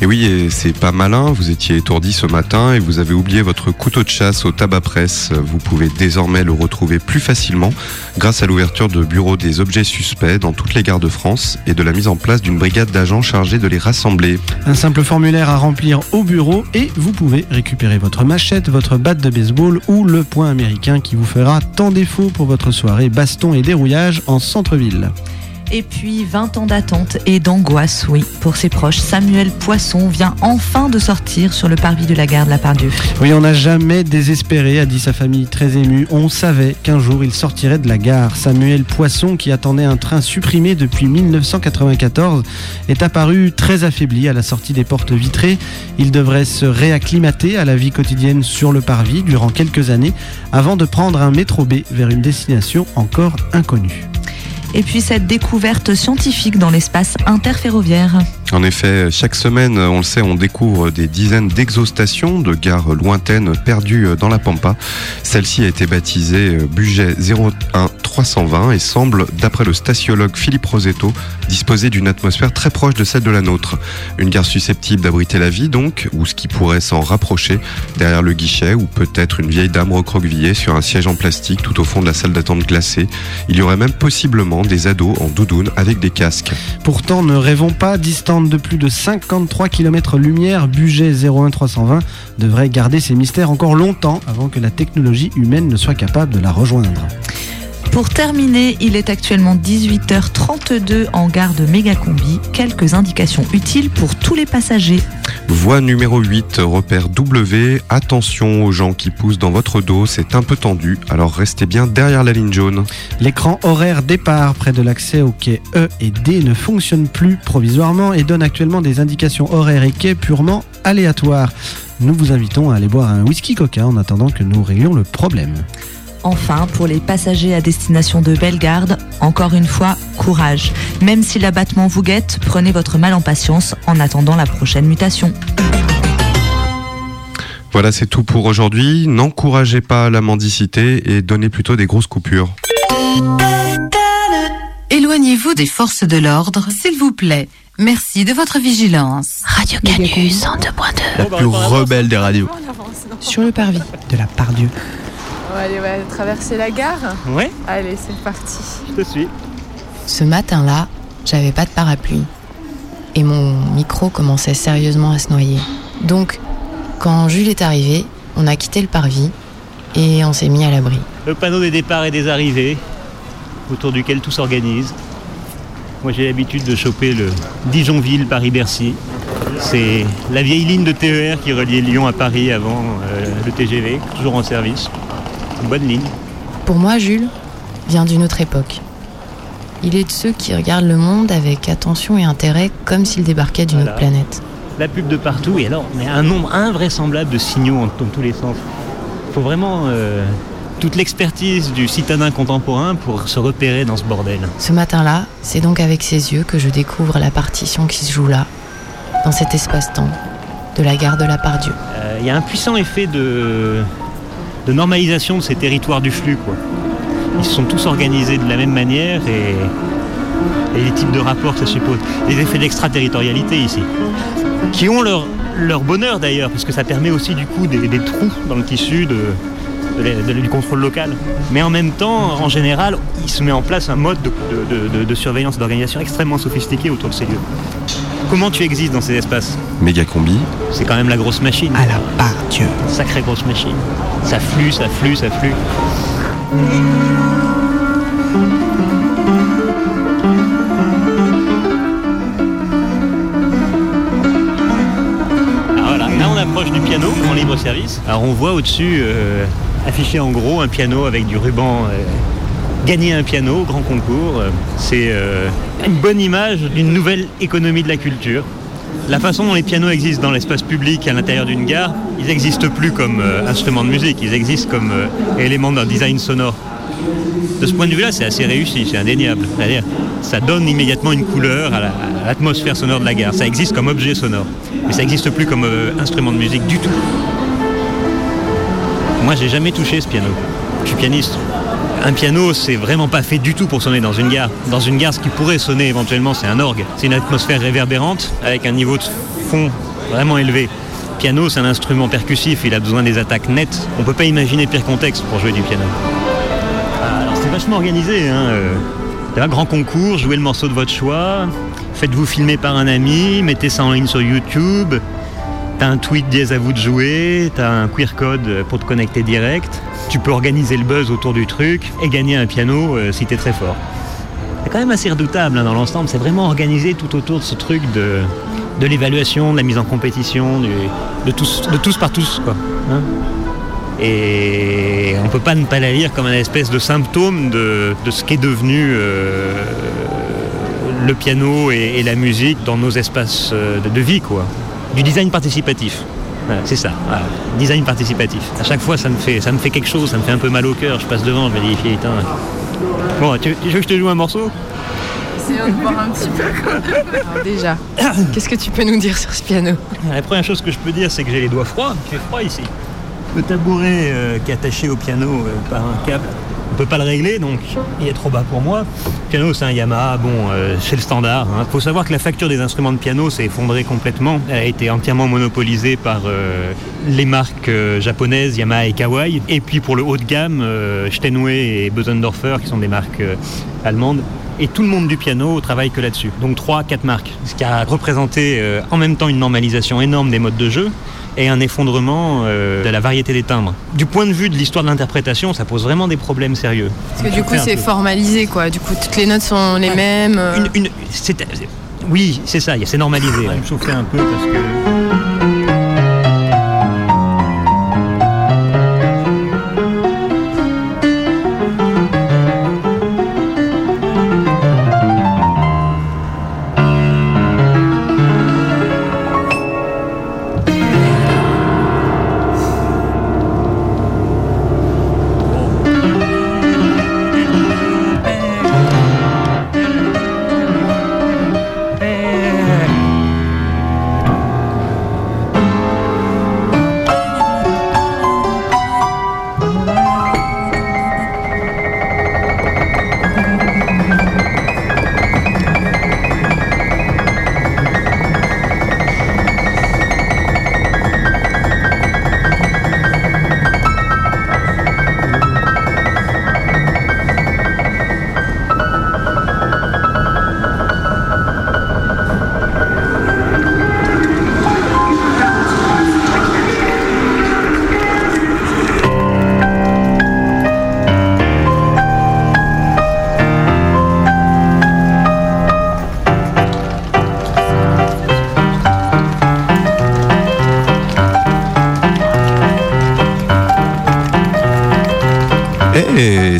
Et oui, c'est pas malin, vous étiez étourdi ce matin et vous avez oublié votre couteau de chasse au tabac presse. Vous pouvez désormais le retrouver plus facilement grâce à l'ouverture de bureaux des objets suspects dans toutes les gares de France et de la mise en place d'une brigade d'agents chargés de les rassembler. Un simple formulaire à remplir au bureau et vous pouvez récupérer votre machette, votre batte de baseball ou le point américain qui vous fera tant défaut pour votre soirée baston et dérouillage en centre-ville. Et puis 20 ans d'attente et d'angoisse, oui, pour ses proches. Samuel Poisson vient enfin de sortir sur le parvis de la gare de la Pardieu. Oui, on n'a jamais désespéré, a dit sa famille très émue. On savait qu'un jour il sortirait de la gare. Samuel Poisson, qui attendait un train supprimé depuis 1994, est apparu très affaibli à la sortie des portes vitrées. Il devrait se réacclimater à la vie quotidienne sur le parvis durant quelques années avant de prendre un métro B vers une destination encore inconnue. Et puis cette découverte scientifique dans l'espace interferroviaire. En effet, chaque semaine, on le sait, on découvre des dizaines d'exostations de gares lointaines perdues dans la Pampa. Celle-ci a été baptisée Budget 01320 et semble, d'après le statiologue Philippe Rosetto, disposer d'une atmosphère très proche de celle de la nôtre. Une gare susceptible d'abriter la vie, donc, ou ce qui pourrait s'en rapprocher, derrière le guichet, ou peut-être une vieille dame recroquevillée sur un siège en plastique tout au fond de la salle d'attente glacée. Il y aurait même possiblement des ados en doudoune avec des casques. Pourtant, ne rêvons pas, de plus de 53 km-lumière, budget 01320 devrait garder ses mystères encore longtemps avant que la technologie humaine ne soit capable de la rejoindre. Pour terminer, il est actuellement 18h32 en gare de Mégacombi. Quelques indications utiles pour tous les passagers. Voie numéro 8, repère W. Attention aux gens qui poussent dans votre dos, c'est un peu tendu, alors restez bien derrière la ligne jaune. L'écran horaire départ près de l'accès aux quais E et D ne fonctionne plus provisoirement et donne actuellement des indications horaires et quais purement aléatoires. Nous vous invitons à aller boire un whisky coca en attendant que nous réglions le problème. Enfin, pour les passagers à destination de Bellegarde, encore une fois, courage. Même si l'abattement vous guette, prenez votre mal en patience en attendant la prochaine mutation. Voilà, c'est tout pour aujourd'hui. N'encouragez pas la mendicité et donnez plutôt des grosses coupures. Éloignez-vous des forces de l'ordre, s'il vous plaît. Merci de votre vigilance. Radio Canus 102.2. La plus rebelle des radios. Sur le parvis de la Pardieu. On va aller on va traverser la gare Ouais. Allez, c'est parti. Je te suis. Ce matin-là, j'avais pas de parapluie. Et mon micro commençait sérieusement à se noyer. Donc, quand Jules est arrivé, on a quitté le parvis et on s'est mis à l'abri. Le panneau des départs et des arrivées, autour duquel tout s'organise. Moi j'ai l'habitude de choper le Dijonville Paris-Bercy. C'est la vieille ligne de TER qui reliait Lyon à Paris avant euh, le TGV, toujours en service. Une bonne ligne. Pour moi, Jules vient d'une autre époque. Il est de ceux qui regardent le monde avec attention et intérêt comme s'il débarquait d'une Voilà. autre planète. La pub de partout et alors, mais un nombre invraisemblable de signaux en, dans tous les sens. Il faut vraiment euh, toute l'expertise du citadin contemporain pour se repérer dans ce bordel. Ce matin-là, c'est donc avec ses yeux que je découvre la partition qui se joue là, dans cet espace-temps de la gare de la Pardieu. Euh, Il y a un puissant effet de, de normalisation de ces territoires du flux. Quoi. Ils sont tous organisés de la même manière et, les types de rapports ça suppose. Les effets d'extraterritorialité ici. Qui ont leur, bonheur d'ailleurs, parce que ça permet aussi du coup des trous dans le tissu de, de la- de- du contrôle local. Mais en même temps, en général, il se met en place un mode de, de- de- de surveillance et d'organisation extrêmement sophistiqué autour de ces lieux. Comment tu existes dans ces espaces Méga combi. c'est quand même la grosse machine. À la part Dieu. Sacrée grosse machine. Ça flue, ça flue, ça flue. Alors voilà, là on approche du piano en libre service. Alors on voit au-dessus euh, affiché en gros un piano avec du ruban. euh, Gagner un piano, grand concours, euh, c'est euh, une bonne image d'une nouvelle économie de la culture. La façon dont les pianos existent dans l'espace public à l'intérieur d'une gare, ils n'existent plus comme euh, instruments de musique, ils existent comme euh, éléments d'un design sonore. De ce point de vue-là, c'est assez réussi, c'est indéniable. C'est-à-dire, ça donne immédiatement une couleur à la- à l'atmosphère sonore de la gare. Ça existe comme objet sonore, mais ça n'existe plus comme instrument de musique du tout. Moi, j'ai jamais touché ce piano. Je suis pianiste. Un piano, c'est vraiment pas fait du tout pour sonner dans une gare. Dans une gare, ce qui pourrait sonner éventuellement, c'est un orgue. C'est une atmosphère réverbérante avec un niveau de fond vraiment élevé. Piano, c'est un instrument percussif, il a besoin des attaques nettes. On peut pas imaginer pire contexte pour jouer du piano. Ah, Alors c'est vachement organisé. Hein. Il a un grand concours, jouez le morceau de votre choix, faites-vous filmer par un ami, mettez ça en ligne sur YouTube. T'as un tweet dièse à vous de jouer, t'as un queer code pour te connecter direct. Tu peux organiser le buzz autour du truc et gagner un piano euh, si t'es très fort. C'est quand même assez redoutable hein, dans l'ensemble. C'est vraiment organisé tout autour de ce truc de, l'évaluation, de la mise en compétition, de, tous, par tous. Hein. et on peut pas ne pas la lire comme un espèce de symptôme de, de ce qu'est devenu euh, le piano et, et la musique dans nos espaces euh, de, de vie, quoi. Du design participatif. Voilà, c'est ça, voilà. design participatif. À chaque fois, ça me, fait, ça me fait quelque chose, ça me fait un peu mal au cœur. Je passe devant, je me dis, putain. Bon, tu, tu veux que je te joue un morceau? Essayons de voir un petit peu quand même. Alors déjà, qu'est-ce que tu peux nous dire sur ce piano? La première chose que je peux dire, c'est que j'ai les doigts froids. Il fait froid ici. Le tabouret euh, qui est attaché au piano euh, par un câble, peut pas le régler, donc il est trop bas pour moi. Piano, c'est un Yamaha, bon, euh, c'est le standard. Il faut savoir que la facture des instruments de piano s'est effondrée complètement. Elle a été entièrement monopolisée par euh, les marques euh, japonaises, Yamaha et Kawai. Et puis pour le haut de gamme, euh, Steinway et Bösendorfer, qui sont des marques allemandes. Et tout le monde du piano travaille que là-dessus. Donc 3 quatre marques. Ce qui a représenté euh, en même temps une normalisation énorme des modes de jeu et un effondrement euh, de la variété des timbres. Du point de vue de l'histoire de l'interprétation, ça pose vraiment des problèmes sérieux. Parce que du coup, c'est formalisé, quoi. Du coup, toutes les notes sont les mêmes. euh. Une- oui, c'est ça, c'est normalisé. Je vais me chauffer un peu parce que.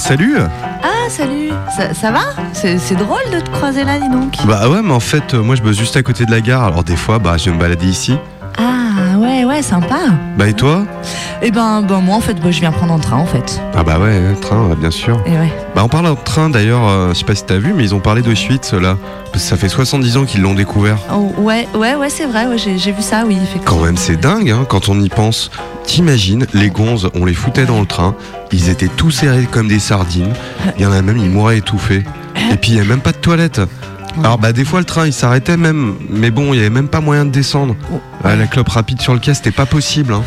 Salut Ah, salut Ça, ça va? C'est drôle de te croiser là, dis donc. Bah ouais, mais en fait, euh, moi je bosse juste à côté de la gare, alors des fois, bah je vais me balader ici. Ah, ouais, ouais, sympa. Bah et toi? Eh ben, ben, moi, en fait, bah, je viens prendre un train, en fait. Ah bah ouais, train, bien sûr. Et ouais. Bah on parle de train d'ailleurs, euh, je sais pas si t'as vu, mais ils ont parlé d'Auschwitz là. Parce que ça fait 70 ans qu'ils l'ont découvert. Oh, ouais, ouais, ouais, c'est vrai, ouais, j'ai j'ai vu ça, oui, effectivement. Quand même, c'est dingue hein, quand on y pense. T'imagines, les gonzes, on les foutait dans le train, ils étaient tous serrés comme des sardines. Il y en a même, ils mouraient étouffés. Et puis il n'y a même pas de toilette. Alors bah des fois le train il s'arrêtait même, mais bon il y avait même pas moyen de descendre. Ouais, la clope rapide sur le quai c'était pas possible. hein.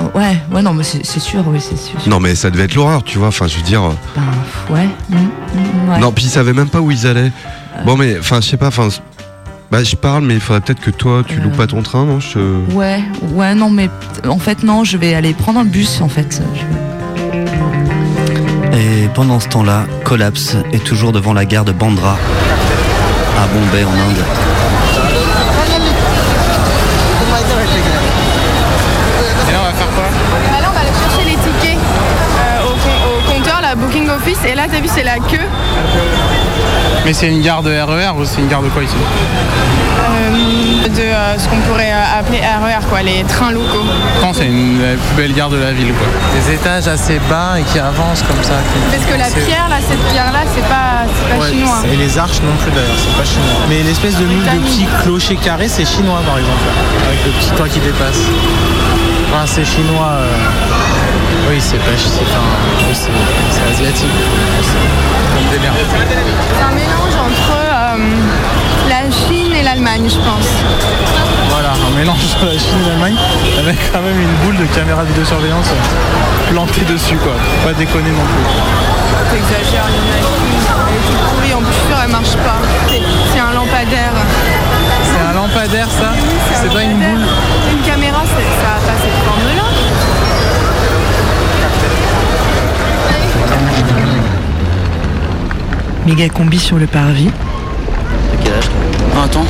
Oh, Ouais, ouais, non, mais c'est sûr, oui, c'est sûr. Non mais ça devait être l'horreur tu vois, enfin je veux dire. euh, Ben, ouais. mm, mm, ouais. Non puis ils savaient même pas où ils allaient. Bon mais enfin je sais pas, enfin bah je parle mais il faudrait peut-être que toi tu loupes pas ton train non je... Ouais, ouais, non, mais en fait, non, je vais aller prendre un bus, en fait. Je- Et pendant ce temps-là, Collapse est toujours devant la gare de Bandra, à Bombay en Inde. Et là, on va faire quoi? Bah là, on va aller chercher les tickets euh, au, com- au compteur, la booking office. Et là, t'as vu, c'est la queue. Mais c'est une gare de RER ou c'est une gare de quoi ici Euh, de euh, ce qu'on pourrait euh, appeler RER, quoi, les trains locaux. Non, c'est une la plus belle gare de la ville quoi. Des étages assez bas et qui avancent comme ça. qui- Parce que la pierre, là, cette pierre-là, c'est pas, c'est pas Ouais, chinois. Et les arches non plus d'ailleurs, c'est pas chinois. Mais l'espèce de de petits clochers carrés, c'est chinois par exemple, là, avec le petit toit qui dépasse. Enfin, c'est chinois. euh, Oui, c'est pas c'est asiatique. C'est délire. C'est un mélange entre euh, la Chine et l'Allemagne, je pense. Voilà, un mélange de la Chine et l'Allemagne avec quand même une boule de caméra de vidéosurveillance euh, plantée dessus quoi. Faut Pas déconner non plus. T'exagères, il y en a une. Elle est toute pourrie, en plus elle marche pas. C'est un lampadaire. C'est un lampadaire ça C'est pas une boule Une caméra, ça a pas cette forme-là. Méga combi sur le parvis. T'as quel âge toi 20 ans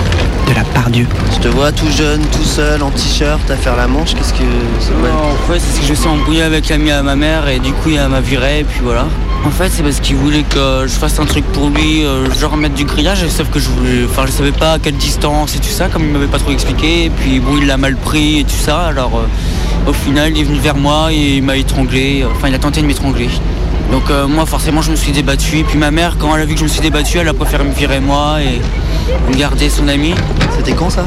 De la part Dieu. Je te vois tout jeune, tout seul, en t-shirt, à faire la manche, qu'est-ce que c'est en fait, c'est parce que je me suis embrouillé avec l'ami à ma mère et du coup, il m'a viré et puis voilà. En fait, c'est parce qu'il voulait que je fasse un truc pour lui, euh, genre mettre du grillage, sauf que je voulais, enfin, je savais pas à quelle distance et tout ça, comme il m'avait pas trop expliqué. Et puis bon, il l'a mal pris et tout ça. Alors, euh, au final, il est venu vers moi et il m'a étranglé. Enfin, il a tenté de m'étrangler. Donc euh, moi, forcément, je me suis débattu. Et puis ma mère, quand elle a vu que je me suis débattu, elle a préféré me virer moi et garder son ami. C'était quand ça?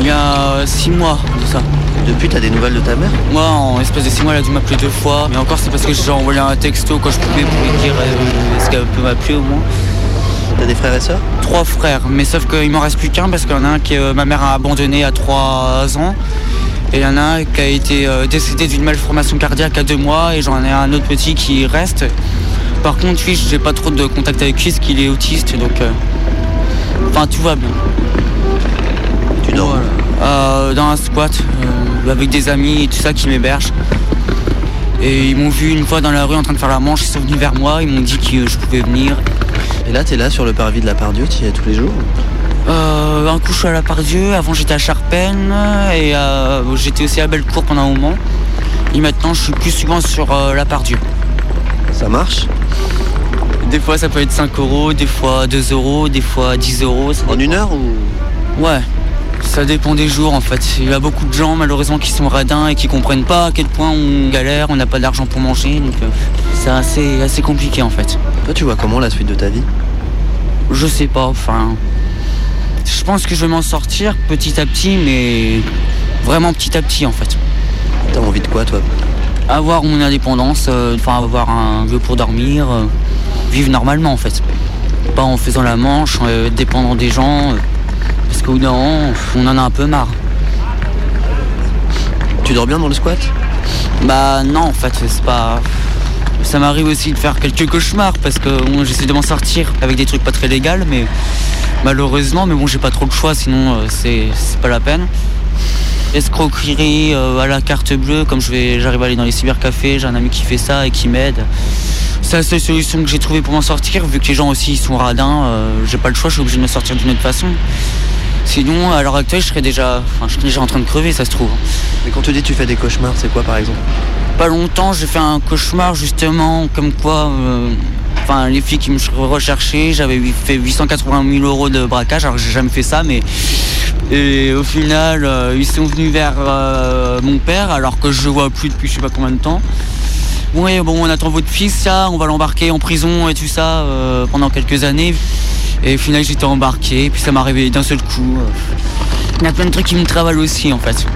Il y a six mois de ça. Depuis, t'as des nouvelles de ta mère? Moi, en espèce de six mois, elle a dû m'appeler deux fois. Mais encore, c'est parce que j'ai envoyé un texto quand je pouvais pour lui dire euh, est-ce qu'elle peut m'appeler au moins. T'as des frères et sœurs? Trois frères, mais sauf qu'il m'en reste plus qu'un parce qu'il y en a un que euh, ma mère a abandonné à trois ans. Et il y en a un qui a été euh, décédé d'une malformation cardiaque à deux mois et j'en ai un autre petit qui reste. Par contre, lui, j'ai pas trop de contact avec lui parce qu'il est autiste, donc... euh, Enfin, tout va bien. Tu dors Euh, Dans un squat, euh, avec des amis et tout ça qui m'hébergent. Et ils m'ont vu une fois dans la rue en train de faire la manche, ils sont venus vers moi, ils m'ont dit que je pouvais venir. Et là, t'es là sur le parvis de la Pardieu, tu y es tous les jours? Euh, un coup je suis à la Pardieu, avant j'étais à Charpennes et euh, j'étais aussi à Bellecour pendant un moment. Et maintenant je suis plus souvent sur euh, la Pardieu. Ça marche? Des fois ça peut être 5 euros, des fois 2 euros, des fois 10 euros. En une heure ou? Ouais, ça dépend des jours en fait. Il y a beaucoup de gens malheureusement qui sont radins et qui comprennent pas à quel point on galère, on n'a pas d'argent pour manger, donc euh, c'est assez, assez compliqué en fait. Toi, tu vois comment la suite de ta vie? Je sais pas, enfin. Je pense que je vais m'en sortir petit à petit, mais vraiment petit à petit en fait. T'as envie de quoi, toi? Avoir mon indépendance, euh, enfin avoir un lieu pour dormir, euh, vivre normalement en fait. Pas en faisant la manche, euh, dépendant des gens, parce qu'au bout d'un moment, on en a un peu marre. Tu dors bien dans le squat? Bah non en fait, c'est pas. Ça m'arrive aussi de faire quelques cauchemars parce que j'essaie de m'en sortir avec des trucs pas très légaux, mais malheureusement, mais bon, j'ai pas trop le choix, sinon euh, c'est pas la peine. Escroquerie euh, à la carte bleue, comme je vais, j'arrive à aller dans les cybercafés, j'ai un ami qui fait ça et qui m'aide. C'est la seule solution que j'ai trouvée pour m'en sortir, vu que les gens aussi ils sont radins, euh, j'ai pas le choix, je suis obligé de me sortir d'une autre façon. Sinon, à l'heure actuelle, je serais déjà, enfin, déjà en train de crever, ça se trouve. Mais quand tu dis tu fais des cauchemars, c'est quoi par exemple? Pas longtemps, j'ai fait un cauchemar justement, comme quoi, euh, enfin, les filles qui me recherchaient, j'avais fait 880 000 euros de braquage, alors j'ai jamais fait ça, mais et au final, euh, ils sont venus vers euh, mon père, alors que je vois plus depuis je sais pas combien de temps. Oui, bon, on attend votre fils, ça, on va l'embarquer en prison et tout ça pendant quelques années. Et au final, j'étais embarqué, puis ça m'est arrivé d'un seul coup. Il y a plein de trucs qui me travaillent aussi, en fait.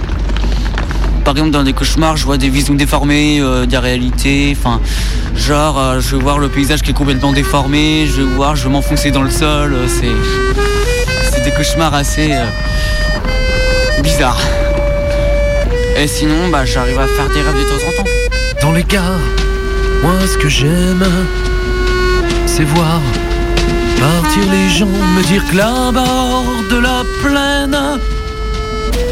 Par exemple, dans des cauchemars, je vois des visions déformées, euh, des réalités. Enfin, genre, euh, je vais voir le paysage qui est complètement déformé, je vais voir, je vais m'enfoncer dans le sol. euh, c'est, c'est des cauchemars assez euh, bizarres. Et sinon, bah, j'arrive à faire des rêves de temps en temps. Dans les gares, moi ce que j'aime, c'est voir partir les gens, me dire que là-bas de la plaine,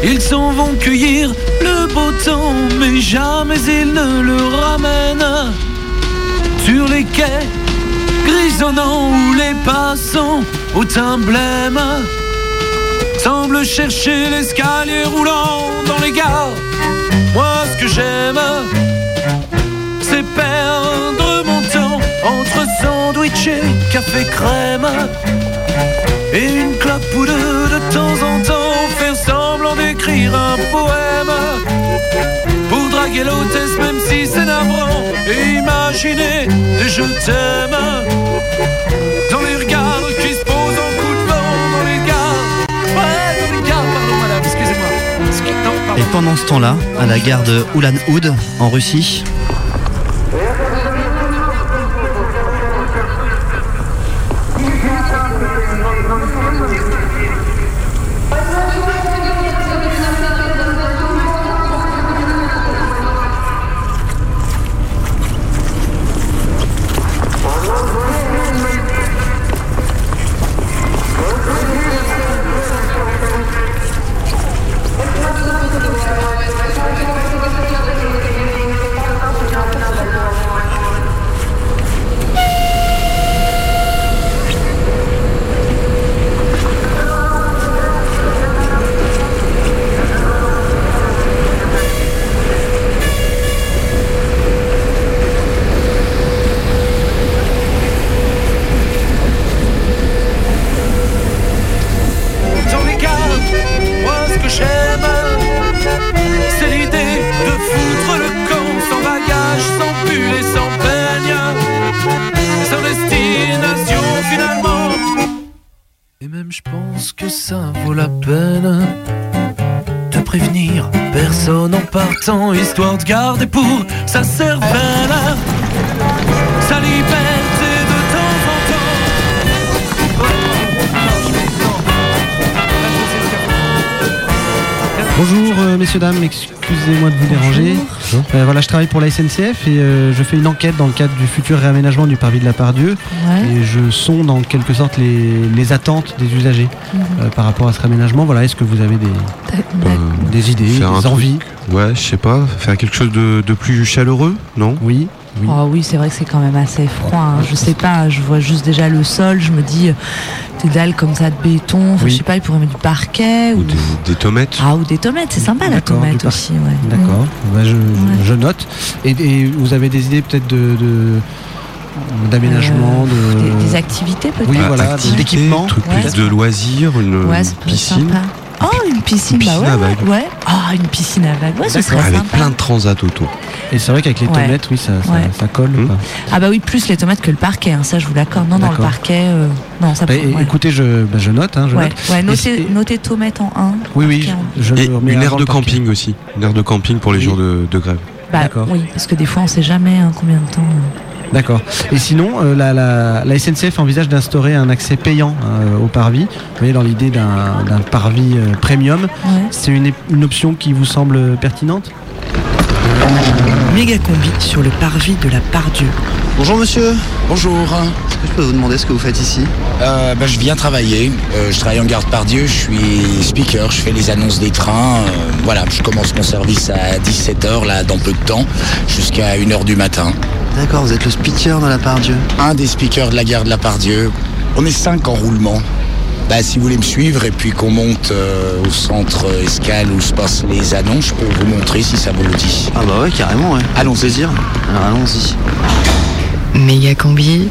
ils s'en vont cueillir le beau temps, mais jamais ils ne le ramènent. Sur les quais grisonnants où les passants au teint semblent chercher l'escalier roulant dans les gares. Moi ce que j'aime, c'est perdre mon temps entre sandwich et café crème Et une clope ou deux de temps en temps, d'écrire un poème. Pour draguer l'hôtesse, même si c'est navrant. Et imaginer des je t'aime. Dans les regards qui se posent en coup de vent, dans les gares. Ouais, dans les gares, pardon madame, excusez-moi. Et pendant ce temps-là, à la gare de Ulan-Oud, en Russie, de prévenir personne en partant, histoire de garder pour sa cervelle. Sa liberté Bonjour euh, messieurs dames, excusez-moi de vous déranger. Euh, voilà, je travaille pour la SNCF et euh, je fais une enquête dans le cadre du futur réaménagement du parvis de la Pardieu Ouais. et je sonde en quelque sorte les, les attentes des usagers Mhm. euh, par rapport à ce réaménagement. Voilà, est-ce que vous avez des, des idées, des truc- envies? Ouais, je sais pas, faire quelque chose de, de plus chaleureux, non? Oui. Oh oui, c'est vrai que c'est quand même assez froid. hein. Je sais pas, je vois juste déjà le sol, je me dis des dalles comme ça de béton. Enfin, Oui. Je sais pas, ils pourraient mettre du parquet ou, Des, des tomates ah ou des tomates. C'est sympa la tomate aussi. Ouais. D'accord, Bah, je, je- je note. Et, et vous avez des idées peut-être de, de- d'aménagement, Euh, de Des, des activités peut-être? Oui, voilà, Ouais. plus de loisirs, une Ouais, piscine. sympa. Oh, une piscine, Une piscine bah à ouais, vagues. ouais. Ah, une piscine à vagues, ouais, ce serait Avec sympa. plein de transats autour. Et c'est vrai qu'avec les Ouais. tomates, oui, ça, ça, Ouais. ça colle. Hmm. quoi. Ah bah oui, plus les tomates que le parquet, hein, ça je vous l'accorde. Non, non, le parquet, euh, non, ça Bah, peut- ouais. Écoutez, je, bah, je note. hein, je Ouais, note. ouais, Et notez, notez tomates en 1. Oui, oui, je Et une aire de camping aussi. Une aire de camping pour les jours de, grève. Bah, D'accord. oui, parce que des fois on sait jamais hein, combien de temps. D'accord. Et sinon, euh, la, la- la SNCF envisage d'instaurer un accès payant euh, au parvis. Vous voyez, dans l'idée d'un d'un parvis euh, premium. Ouais. C'est une, une option qui vous semble pertinente? Méga combi sur le parvis de la Pardieu. Bonjour monsieur. Bonjour. Est-ce que je peux vous demander ce que vous faites ici? Euh, bah, je viens travailler. Euh, je travaille en garde Pardieu. Je suis speaker. Je fais les annonces des trains. Euh, voilà, je commence mon service à 17h là dans peu de temps jusqu'à 1h du matin. D'accord, vous êtes le speaker dans la Pardieu. Un des speakers de la gare de la Pardieu. On est cinq en roulement. Bah, si vous voulez me suivre et puis qu'on monte euh, au centre euh, escale où se passent les annonces, je peux vous montrer si ça vous le dit. Ah bah ouais, carrément, ouais. Allons plaisir. Alors allons-y. Méga combi,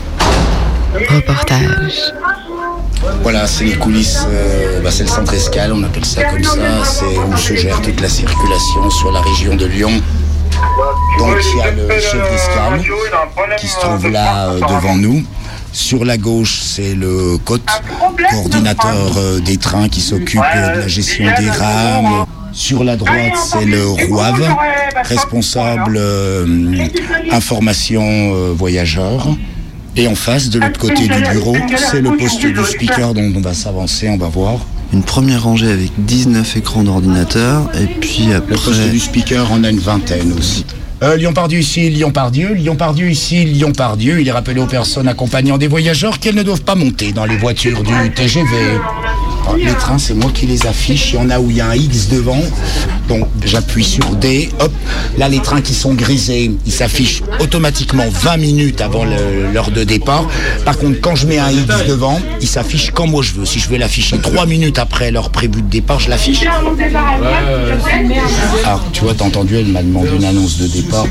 reportage. Voilà, c'est les coulisses, euh, bah, c'est le centre escale, on appelle ça comme ça, c'est où se gère toute la circulation sur la région de Lyon. Donc il y a le chef d'escale qui se trouve là euh, devant nous. Sur la gauche, c'est le COT, coordinateur euh, des trains qui s'occupe euh, de la gestion des rames. Sur la droite, c'est le ROAV, responsable information voyageurs. Et en face, de l'autre côté du bureau, c'est le poste du speaker dont on va s'avancer, on va voir. Une première rangée avec 19 écrans d'ordinateur et puis après... Le poste du speaker en a une vingtaine aussi. Euh, Lyon-Pardieu ici, Lyon-Pardieu, Lyon-Pardieu ici, Lyon-Pardieu. Il est rappelé aux personnes accompagnant des voyageurs qu'elles ne doivent pas monter dans les voitures du TGV. Alors, Les trains, c'est moi qui les affiche. Il y en a où il y a un X devant. Donc j'appuie sur D. Hop, là les trains qui sont grisés, ils s'affichent automatiquement 20 minutes avant l'heure de départ. Par contre, quand je mets un X devant, il s'affiche quand moi je veux. Si je veux l'afficher 3 minutes après l'heure prévue de départ, je l'affiche. Ah, tu vois, t'as entendu, elle m'a demandé une annonce de départ.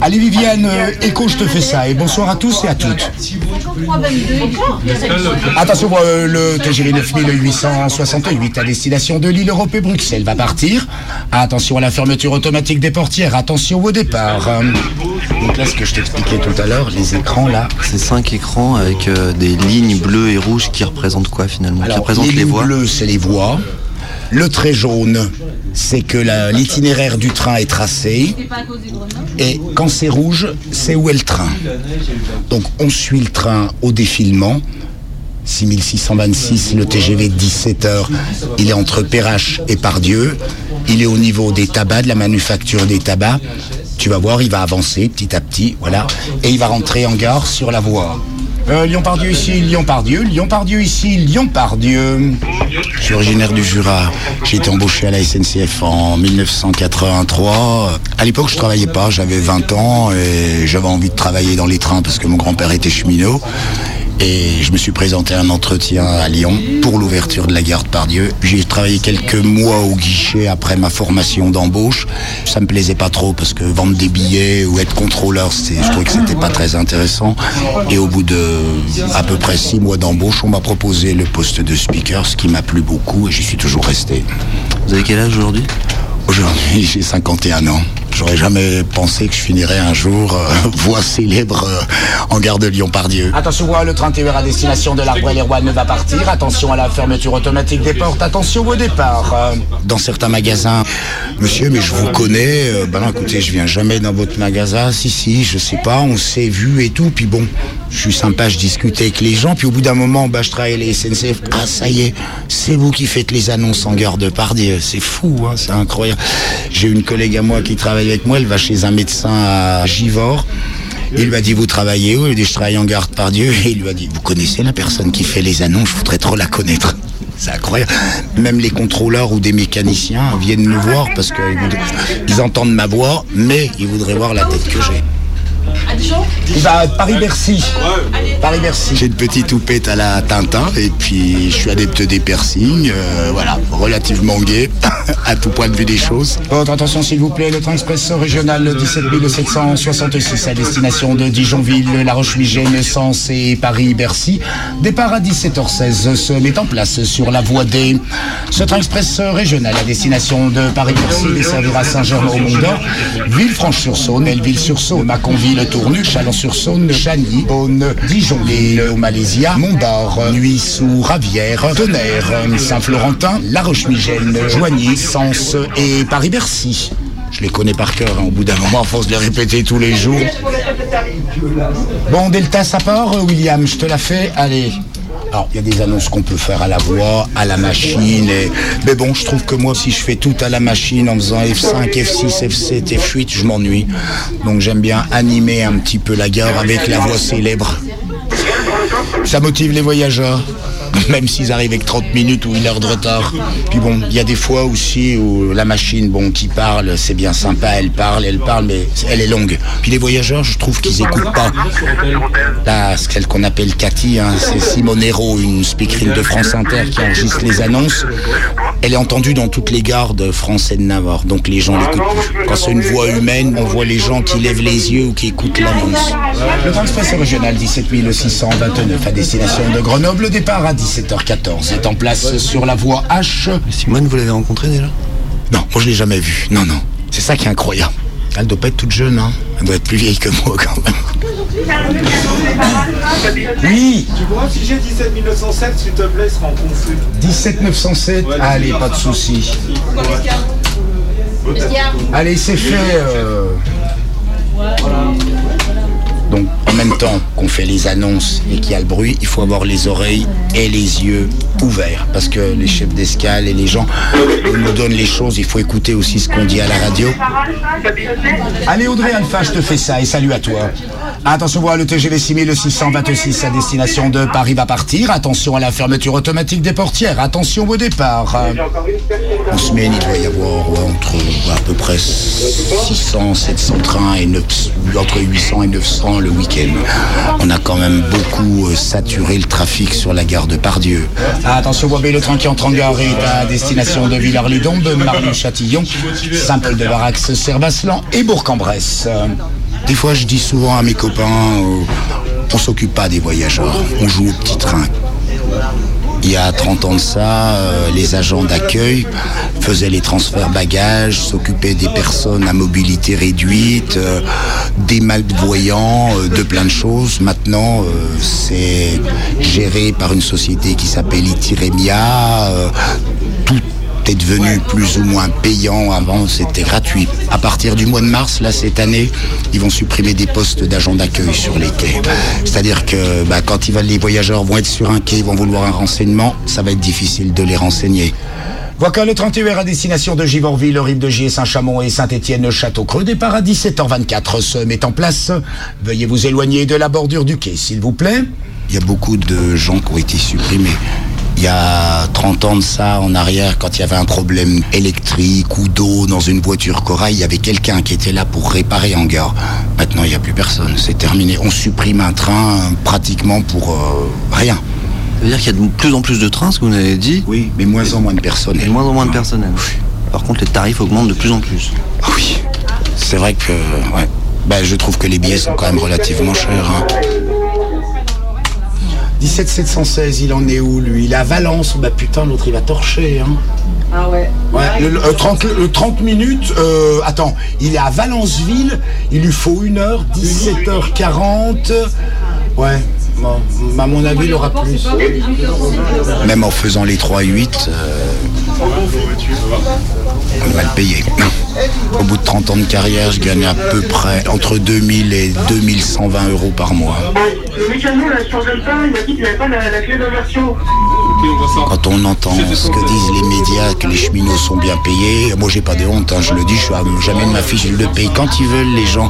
Allez Viviane, euh, écho, je te fais ça. Et bonsoir à tous et à toutes. Attention, euh, le TGV 9868 à destination de l'île Europe et Bruxelles va partir. Attention à la fermeture automatique des portières. Attention au départ. Donc là, ce que je t'expliquais tout à l'heure, les écrans là. C'est cinq écrans avec euh, des lignes bleues et rouges qui représentent quoi finalement? Qui Alors, représentent les les lignes voies? bleues, c'est les voies. Le trait jaune, c'est que l'itinéraire du train est tracé. Et quand c'est rouge, c'est où est le train. Donc on suit le train au défilement. 6626, le TGV 17h, il est entre Perrache et Pardieu. Il est au niveau des tabacs, de la manufacture des tabacs. Tu vas voir, il va avancer petit à petit, voilà. Et il va rentrer en gare sur la voie. Euh, Lyon-Pardieu ici, Lyon-Pardieu, Lyon-Pardieu ici, Lyon-Pardieu. Je suis originaire du Jura. J'ai été embauché à la SNCF en 1983. À l'époque, je travaillais pas, j'avais 20 ans et j'avais envie de travailler dans les trains parce que mon grand-père était cheminot. Et je me suis présenté à un entretien à Lyon pour l'ouverture de la gare de Pardieu. J'ai travaillé quelques mois au guichet après ma formation d'embauche. Ça me plaisait pas trop parce que vendre des billets ou être contrôleur, je trouvais que c'était pas très intéressant. Et au bout de à peu près six mois d'embauche, on m'a proposé le poste de speaker, ce qui m'a plu beaucoup et j'y suis toujours resté. Vous avez quel âge aujourd'hui? Aujourd'hui, j'ai 51 ans. J'aurais jamais pensé que je finirais un jour euh, voix célèbre euh, en gare de Lyon-Pardieu. Attention, le train TER à destination de l'Arbre et les Rois ne va partir. Attention à la fermeture automatique des portes. Attention au départ. Euh, Dans certains magasins, monsieur, mais je vous connais. Euh, ben non, écoutez, je viens jamais dans votre magasin. Si, si, je sais pas, on s'est vu et tout. Puis bon, je suis sympa, je discute avec les gens. Puis au bout d'un moment, bah, je travaille la SNCF. Ah, ça y est, c'est vous qui faites les annonces en gare de Pardieu. C'est fou, hein, c'est incroyable. J'ai une collègue à moi qui travaille avec moi. Elle va chez un médecin à Givors. Il lui a dit, vous travaillez où? Il lui a dit, je travaille en gare de Pardieu. Et il lui a dit, vous connaissez la personne qui fait les annonces? Je voudrais trop la connaître. C'est incroyable. Même les contrôleurs ou des mécaniciens viennent me voir parce qu'ils entendent ma voix, mais ils voudraient voir la tête que j'ai. Il va à Paris-Bercy. Paris-Bercy. J'ai une petite toupette à la Tintin et puis je suis adepte des piercings. euh, voilà, relativement gay à tout point de vue des choses. Votre attention s'il vous plaît, le train express régional 17 766 à destination de Dijonville, La Roche-Migène, Sens et Paris-Bercy. Départ à 17h16 se met en place sur la voie D. Ce train express régional à destination de Paris-Bercy desservira Saint-Germain-au-Mont-d'Or, Villefranche-sur-Saône, Belleville-sur-Saône, Mâconville, Chalon-sur-Saône, Chagny, Beaune, Dijon, l'île au Malaysia, Montbard, Nuit-sous, Ravière, Tonnerre, Saint-Florentin, La Roche-Migène, Joigny, Sens et Paris-Bercy. Je les connais par cœur, hein, au bout d'un moment, à force de les répéter tous les jours. Bon, Delta, ça part, William, je te la fais, allez. Alors, il y a des annonces qu'on peut faire à la voix, à la machine. Mais bon, je trouve que moi, si je fais tout à la machine en faisant F5, F6, F7, F8, je m'ennuie. Donc j'aime bien animer un petit peu la gare avec la voix célèbre. Ça motive les voyageurs, même s'ils arrivent avec 30 minutes ou une heure de retard. Puis bon, il y a des fois aussi où la machine, bon, qui parle, c'est bien sympa, elle parle, elle parle, mais elle est longue. Puis les voyageurs, je trouve qu'ils écoutent pas. Là, celle qu'on appelle Cathy, hein, c'est Simone Hérault, une speakerine de France Inter qui enregistre les annonces. Elle est entendue dans toutes les gares de France et de Navarre, donc les gens l'écoutent. Quand c'est une voix humaine, on voit les gens qui lèvent les yeux ou qui écoutent l'annonce. Le express régional 17 629 à destination de Grenoble, départ à 17h14 est en place sur la voie H. Simone, vous l'avez rencontrée déjà? Non, moi je l'ai jamais vue. Non, non. C'est ça qui est incroyable. Elle doit pas être toute jeune, hein. Elle doit être plus vieille que moi quand même. Oui Tu pourras afficher 17 907 s'il te plaît, sera en confus. 17 907 Allez, pas de souci. Allez, c'est fait. euh. Même temps qu'on fait les annonces et qu'il y a le bruit, il faut avoir les oreilles et les yeux ouverts. Parce que les chefs d'escale et les gens nous donnent les choses, il faut écouter aussi ce qu'on dit à la radio. Allez, Audrey Alpha, je te fais ça et salut à toi. Attention, voilà le TGV 6626 à destination de Paris va partir. Attention à la fermeture automatique des portières. Attention au départ. En semaine, il doit y avoir entre à peu près 600, 700 trains et 9 entre 800 et 900 le week-end. On a quand même beaucoup euh, saturé le trafic sur la gare de Pardieu. Attention, Boisbé, le train qui entre en gare est à destination de Villars-les-Dombes, Marly-Châtillon, Saint-Paul-de-Varax, Servaslan et Bourg-en-Bresse. Des fois, je dis souvent à mes copains, euh, on s'occupe pas des voyageurs, on joue au petit train. Il y a 30 ans de ça, euh, les agents d'accueil faisaient les transferts bagages, s'occupaient des personnes à mobilité réduite, euh, des malvoyants, euh, de plein de choses. Maintenant, c'est géré par une société qui s'appelle Itiremia. Est devenu plus ou moins payant. Avant, c'était gratuit. À partir du mois de mars, là, cette année, ils vont supprimer des postes d'agents d'accueil sur les quais. C'est-à-dire que bah, quand ils va- les voyageurs vont être sur un quai, ils vont vouloir un renseignement, ça va être difficile de les renseigner. Voilà le 31 à destination de Givorville, Rive de Gier, Saint-Chamond et Saint-Étienne, Château-Creux. Départ à 17h24 se met en place. Veuillez vous éloigner de la bordure du quai, s'il vous plaît. Il y a beaucoup de gens qui ont été supprimés. Il y a 30 ans de ça, en arrière, quand il y avait un problème électrique ou d'eau dans une voiture corail, il y avait quelqu'un qui était là pour réparer en gare. Maintenant, il n'y a plus personne. C'est terminé. On supprime un train pratiquement pour euh, rien. Ça veut dire qu'il y a de plus en plus de trains, ce que vous avez dit Oui, mais moins en moins de personnel. Et moins en moins de personnel. Par contre, les tarifs augmentent de plus en plus. Oui. C'est vrai que, ouais. Ben, je trouve que les billets sont quand même relativement chers. hein. 17 716, il en est où lui? Il est à Valence. Bah putain, l'autre il va torcher. Hein. Ah ouais. Ouais, le, le, euh, 30, le 30 minutes, euh, attends, il est à Valenceville, il lui faut une heure, 17h40. Ouais, bon, à mon avis, il aura plus. Même en faisant les 3-8, euh, le payer. Au bout de 30 ans de carrière, je gagne à peu près entre 2000 et 2120 euros par mois. Le mécano là sur Delta, il m'a dit qu'il n'avait pas la, la clé d'inversion. Quand on entend ce que disent les médias, que les cheminots sont bien payés, moi j'ai pas de honte, hein, je le dis, je suis à- j'amène ma fiche de paye quand ils veulent, les gens,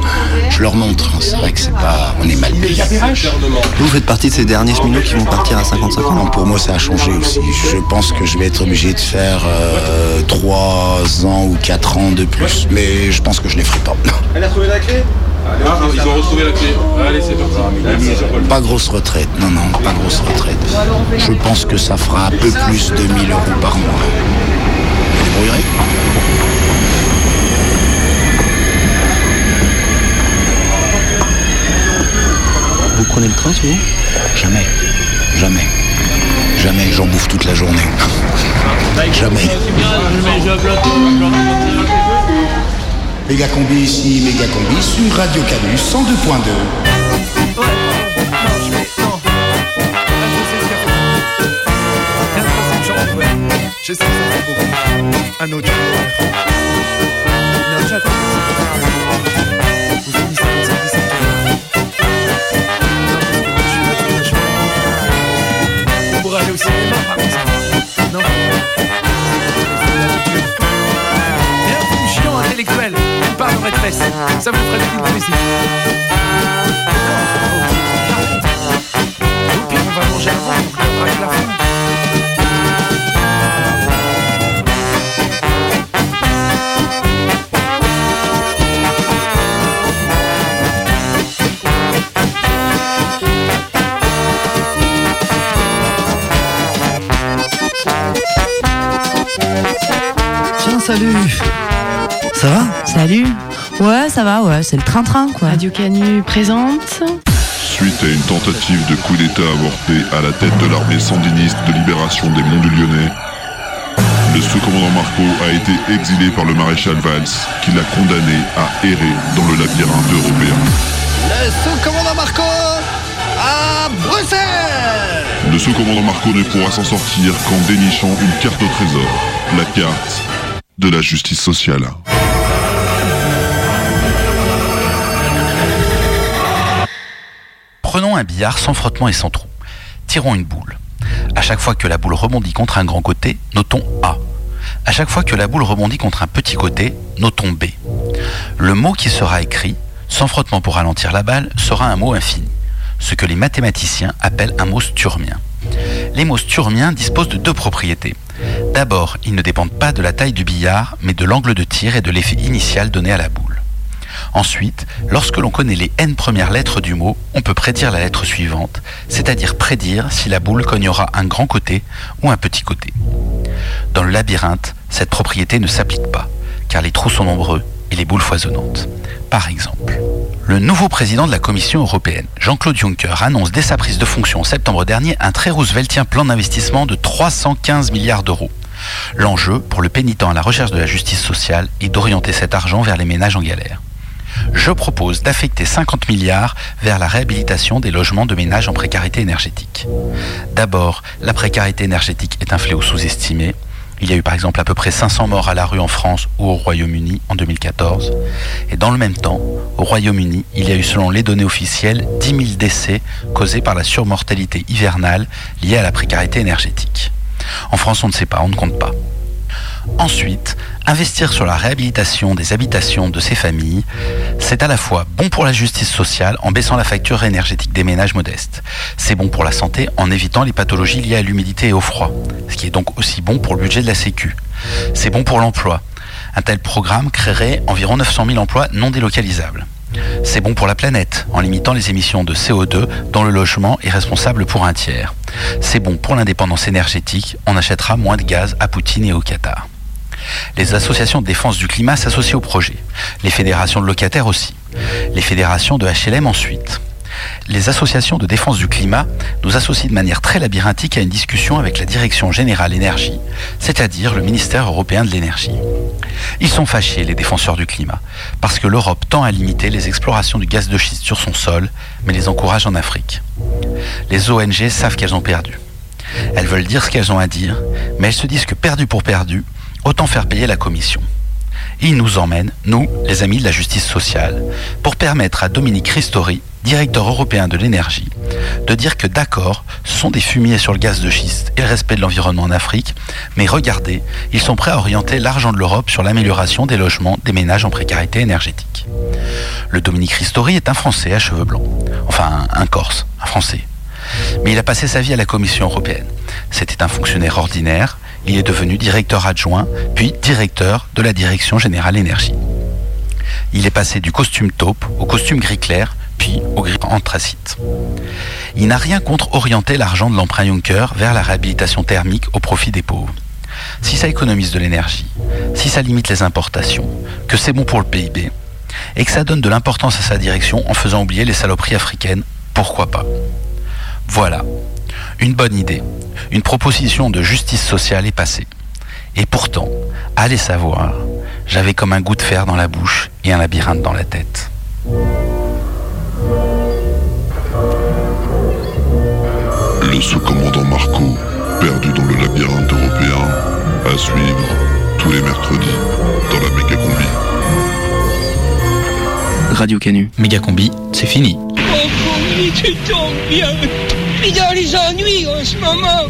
je leur montre. hein. C'est vrai que c'est pas, on est mal payé. Vous faites partie de ces derniers cheminots qui vont partir à 55 ans Non, pour moi ça a changé aussi. Je pense que je vais être obligé de faire 3 ans ou 4 ans de plus, mais je pense que je les ferai pas. Elle a trouvé la clé Ah, ils ont retrouvé la clé. Allez, c'est parti. Pas grosse retraite, non, non, pas grosse retraite. Je pense que ça fera un peu plus de 1000 euros par mois. Vous débrouillerez Vous prenez le train souvent Jamais. Jamais. Jamais. J'en bouffe toute la journée. Jamais. Méga combi ici, méga combi sur Radio Canus 102.2. Je sais que ça fait beaucoup. Un autre. Fesses. Ça vous. Au pire, on va manger avant, on regardera avec la fin. Tiens, salut Ça va? Salut Ouais, ça va, ouais, c'est le train-train, quoi. Radio Canu présente. Suite à une tentative de coup d'État avorté à la tête de l'armée sandiniste de libération des Monts du Lyonnais, le sous-commandant Marco a été exilé par le maréchal Valls, qui l'a condamné à errer dans le labyrinthe européen. Le sous-commandant Marco à Bruxelles Le sous-commandant Marco ne pourra s'en sortir qu'en dénichant une carte au trésor, la carte de la justice sociale. Prenons un billard sans frottement et sans trou. Tirons une boule. À chaque fois que la boule rebondit contre un grand côté, notons A. À chaque fois que la boule rebondit contre un petit côté, notons B. Le mot qui sera écrit, sans frottement pour ralentir la balle, sera un mot infini, ce que les mathématiciens appellent un mot sturmien. Les mots sturmiens disposent de deux propriétés. D'abord, ils ne dépendent pas de la taille du billard, mais de l'angle de tir et de l'effet initial donné à la boule. Ensuite, lorsque l'on connaît les n premières lettres du mot, on peut prédire la lettre suivante, c'est-à-dire prédire si la boule cognera un grand côté ou un petit côté. Dans le labyrinthe, cette propriété ne s'applique pas, car les trous sont nombreux et les boules foisonnantes. Par exemple, Le nouveau président de la Commission européenne, Jean-Claude Juncker, annonce dès sa prise de fonction en septembre dernier un très rooseveltien plan d'investissement de 315 milliards d'euros. L'enjeu, pour le pénitent à la recherche de la justice sociale, est d'orienter cet argent vers les ménages en galère. Je propose d'affecter 50 milliards vers la réhabilitation des logements de ménages en précarité énergétique. D'abord, la précarité énergétique est un fléau sous-estimé. Il y a eu par exemple à peu près 500 morts à la rue en France ou au Royaume-Uni en 2014. Et dans le même temps, au Royaume-Uni, il y a eu selon les données officielles 10 000 décès causés par la surmortalité hivernale liée à la précarité énergétique. En France, on ne sait pas, on ne compte pas. Ensuite, investir sur la réhabilitation des habitations de ces familles, c'est à la fois bon pour la justice sociale en baissant la facture énergétique des ménages modestes. C'est bon pour la santé en évitant les pathologies liées à l'humidité et au froid, ce qui est donc aussi bon pour le budget de la Sécu. C'est bon pour l'emploi. Un tel programme créerait environ 900 000 emplois non délocalisables. C'est bon pour la planète, en limitant les émissions de CO2 dont le logement est responsable pour un tiers. C'est bon pour l'indépendance énergétique, on achètera moins de gaz à Poutine et au Qatar. Les associations de défense du climat s'associent au projet, les fédérations de locataires aussi, les fédérations de HLM ensuite. Les associations de défense du climat nous associent de manière très labyrinthique à une discussion avec la Direction générale énergie, c'est-à-dire le ministère européen de l'énergie. Ils sont fâchés, les défenseurs du climat, parce que l'Europe tend à limiter les explorations du gaz de schiste sur son sol, mais les encourage en Afrique. Les ONG savent qu'elles ont perdu. Elles veulent dire ce qu'elles ont à dire, mais elles se disent que perdu pour perdu, autant faire payer la commission. Ils nous emmènent, nous, les amis de la justice sociale, pour permettre à Dominique Ristori, directeur européen de l'énergie, de dire que d'accord, ce sont des fumiers sur le gaz de schiste et le respect de l'environnement en Afrique, mais regardez, ils sont prêts à orienter l'argent de l'Europe sur l'amélioration des logements des ménages en précarité énergétique. Le Dominique Ristori est un Français à cheveux blancs, enfin un Corse, un Français. Mais il a passé sa vie à la Commission européenne. C'était un fonctionnaire ordinaire, il est devenu directeur adjoint, puis directeur de la Direction générale énergie. Il est passé du costume taupe au costume gris clair, puis au gris anthracite. Il n'a rien contre orienter l'argent de l'emprunt Juncker vers la réhabilitation thermique au profit des pauvres. Si ça économise de l'énergie, si ça limite les importations, que c'est bon pour le PIB, et que ça donne de l'importance à sa direction en faisant oublier les saloperies africaines, pourquoi pas? Voilà, une bonne idée, une proposition de justice sociale est passée. Et pourtant, allez savoir, j'avais comme un goût de fer dans la bouche et un labyrinthe dans la tête. Le sous-commandant Marco, perdu dans le labyrinthe européen, à suivre tous les mercredis dans la méga combi. Radio Canu. Méga combi, c'est fini. Oh, combi, tu tombes bien. Mais dans les ennuis en ce moment.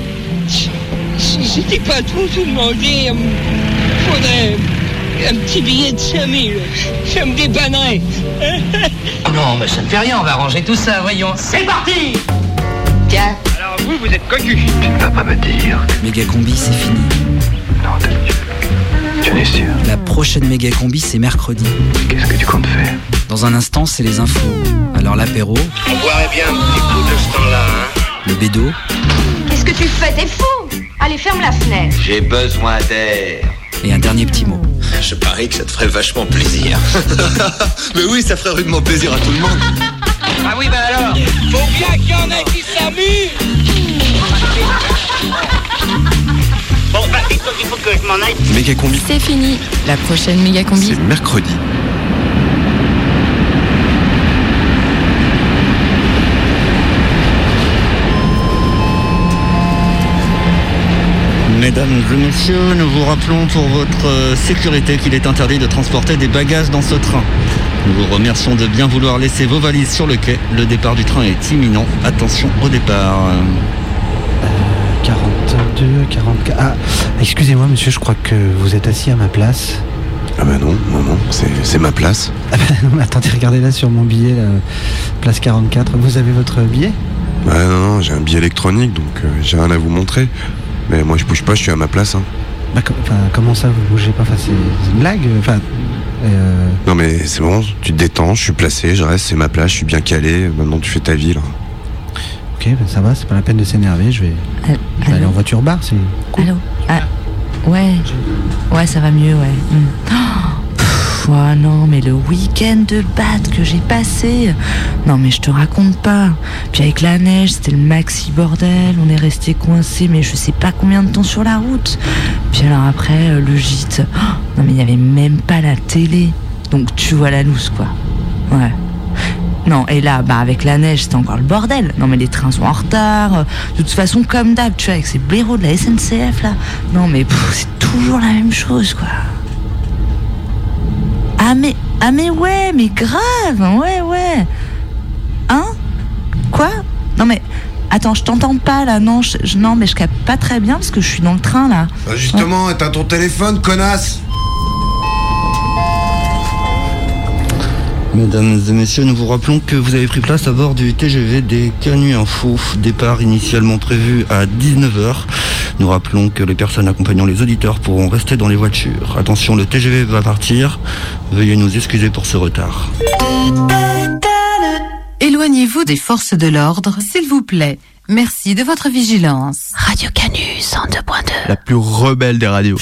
Si c'était pas trop tout demandé, faudrait un petit billet de 5000. Ça me dépannerait. Non, mais ça ne fait rien, on va arranger tout ça, voyons. C'est parti Tiens. Alors vous, vous êtes cocu. Tu ne vas pas me dire. Méga combi, c'est fini. Non. Tu en es sûr? La prochaine méga combi, c'est mercredi. Qu'est-ce que tu comptes faire? Dans un instant, c'est les infos. Alors l'apéro. On boirait bien un petit coup de ce temps-là, hein. Le bédo. Qu'est-ce que tu fais? T'es fou Allez, ferme la fenêtre. J'ai besoin d'air. Et un dernier petit mot. Je parie que ça te ferait vachement plaisir. Mais oui, ça ferait rudement plaisir à tout le monde. Ah oui, bah alors Faut bien qu'il y en ait qui s'amusent Bon, bah, il faut, il faut que je m'en aille. Méga combi. C'est fini. La prochaine méga combi. C'est mercredi. Mesdames et messieurs, nous vous rappelons pour votre euh, sécurité qu'il est interdit de transporter des bagages dans ce train. Nous vous remercions de bien vouloir laisser vos valises sur le quai. Le départ du train est imminent. Attention au départ. 42, 44. Ah, excusez-moi, monsieur, je crois que vous êtes assis à ma place. Ah bah non, non, non, c'est c'est ma place. Ah bah non, mais attendez, regardez là sur mon billet, là, place 44. Vous avez votre billet? Bah non, non, j'ai un billet électronique, donc euh, j'ai rien à vous montrer. Mais moi je bouge pas, je suis à ma place. Hein. Bah, com- comment ça, vous bougez pas? Enfin, c'est une blague Enfin, euh, Non mais c'est bon, tu te détends, je suis placé, je reste, c'est ma place, je suis bien calé. Maintenant tu fais ta vie là. ok, bah, ça va, c'est pas la peine de s'énerver. Je vais, Al- je vais aller en voiture bar, c'est cool. Allô? Ah, ouais. Ouais, ça va mieux, ouais. Hmm. Oh, non, mais le week-end de batte que j'ai passé. Non, mais je te raconte pas. Puis avec la neige, c'était le maxi bordel. On est resté coincé, mais je sais pas combien de temps sur la route. Puis alors après, euh, le gîte. Oh, non, mais il y avait même pas la télé. Donc tu vois la loose, quoi. Ouais. Non, et là, bah avec la neige, c'était encore le bordel. Non, mais les trains sont en retard. De toute façon, comme d'hab, tu vois, avec ces blaireaux de la SNCF, là. Non, mais c'est toujours la même chose, quoi. Ah, mais, ah, mais ouais, mais grave, ouais, ouais. Hein? Quoi? Non, mais. Attends, je t'entends pas là, non, je, je- non, mais je capte pas très bien parce que je suis dans le train là. Bah, justement, t'as ton téléphone, connasse Mesdames et messieurs, nous vous rappelons que vous avez pris place à bord du TGV des Canuts Info, départ initialement prévu à 19h. Nous rappelons que les personnes accompagnant les auditeurs pourront rester dans les voitures. Attention, le TGV va partir. Veuillez nous excuser pour ce retard. Éloignez-vous des forces de l'ordre, s'il vous plaît. Merci de votre vigilance. Radio Canu 102.2. La plus rebelle des radios.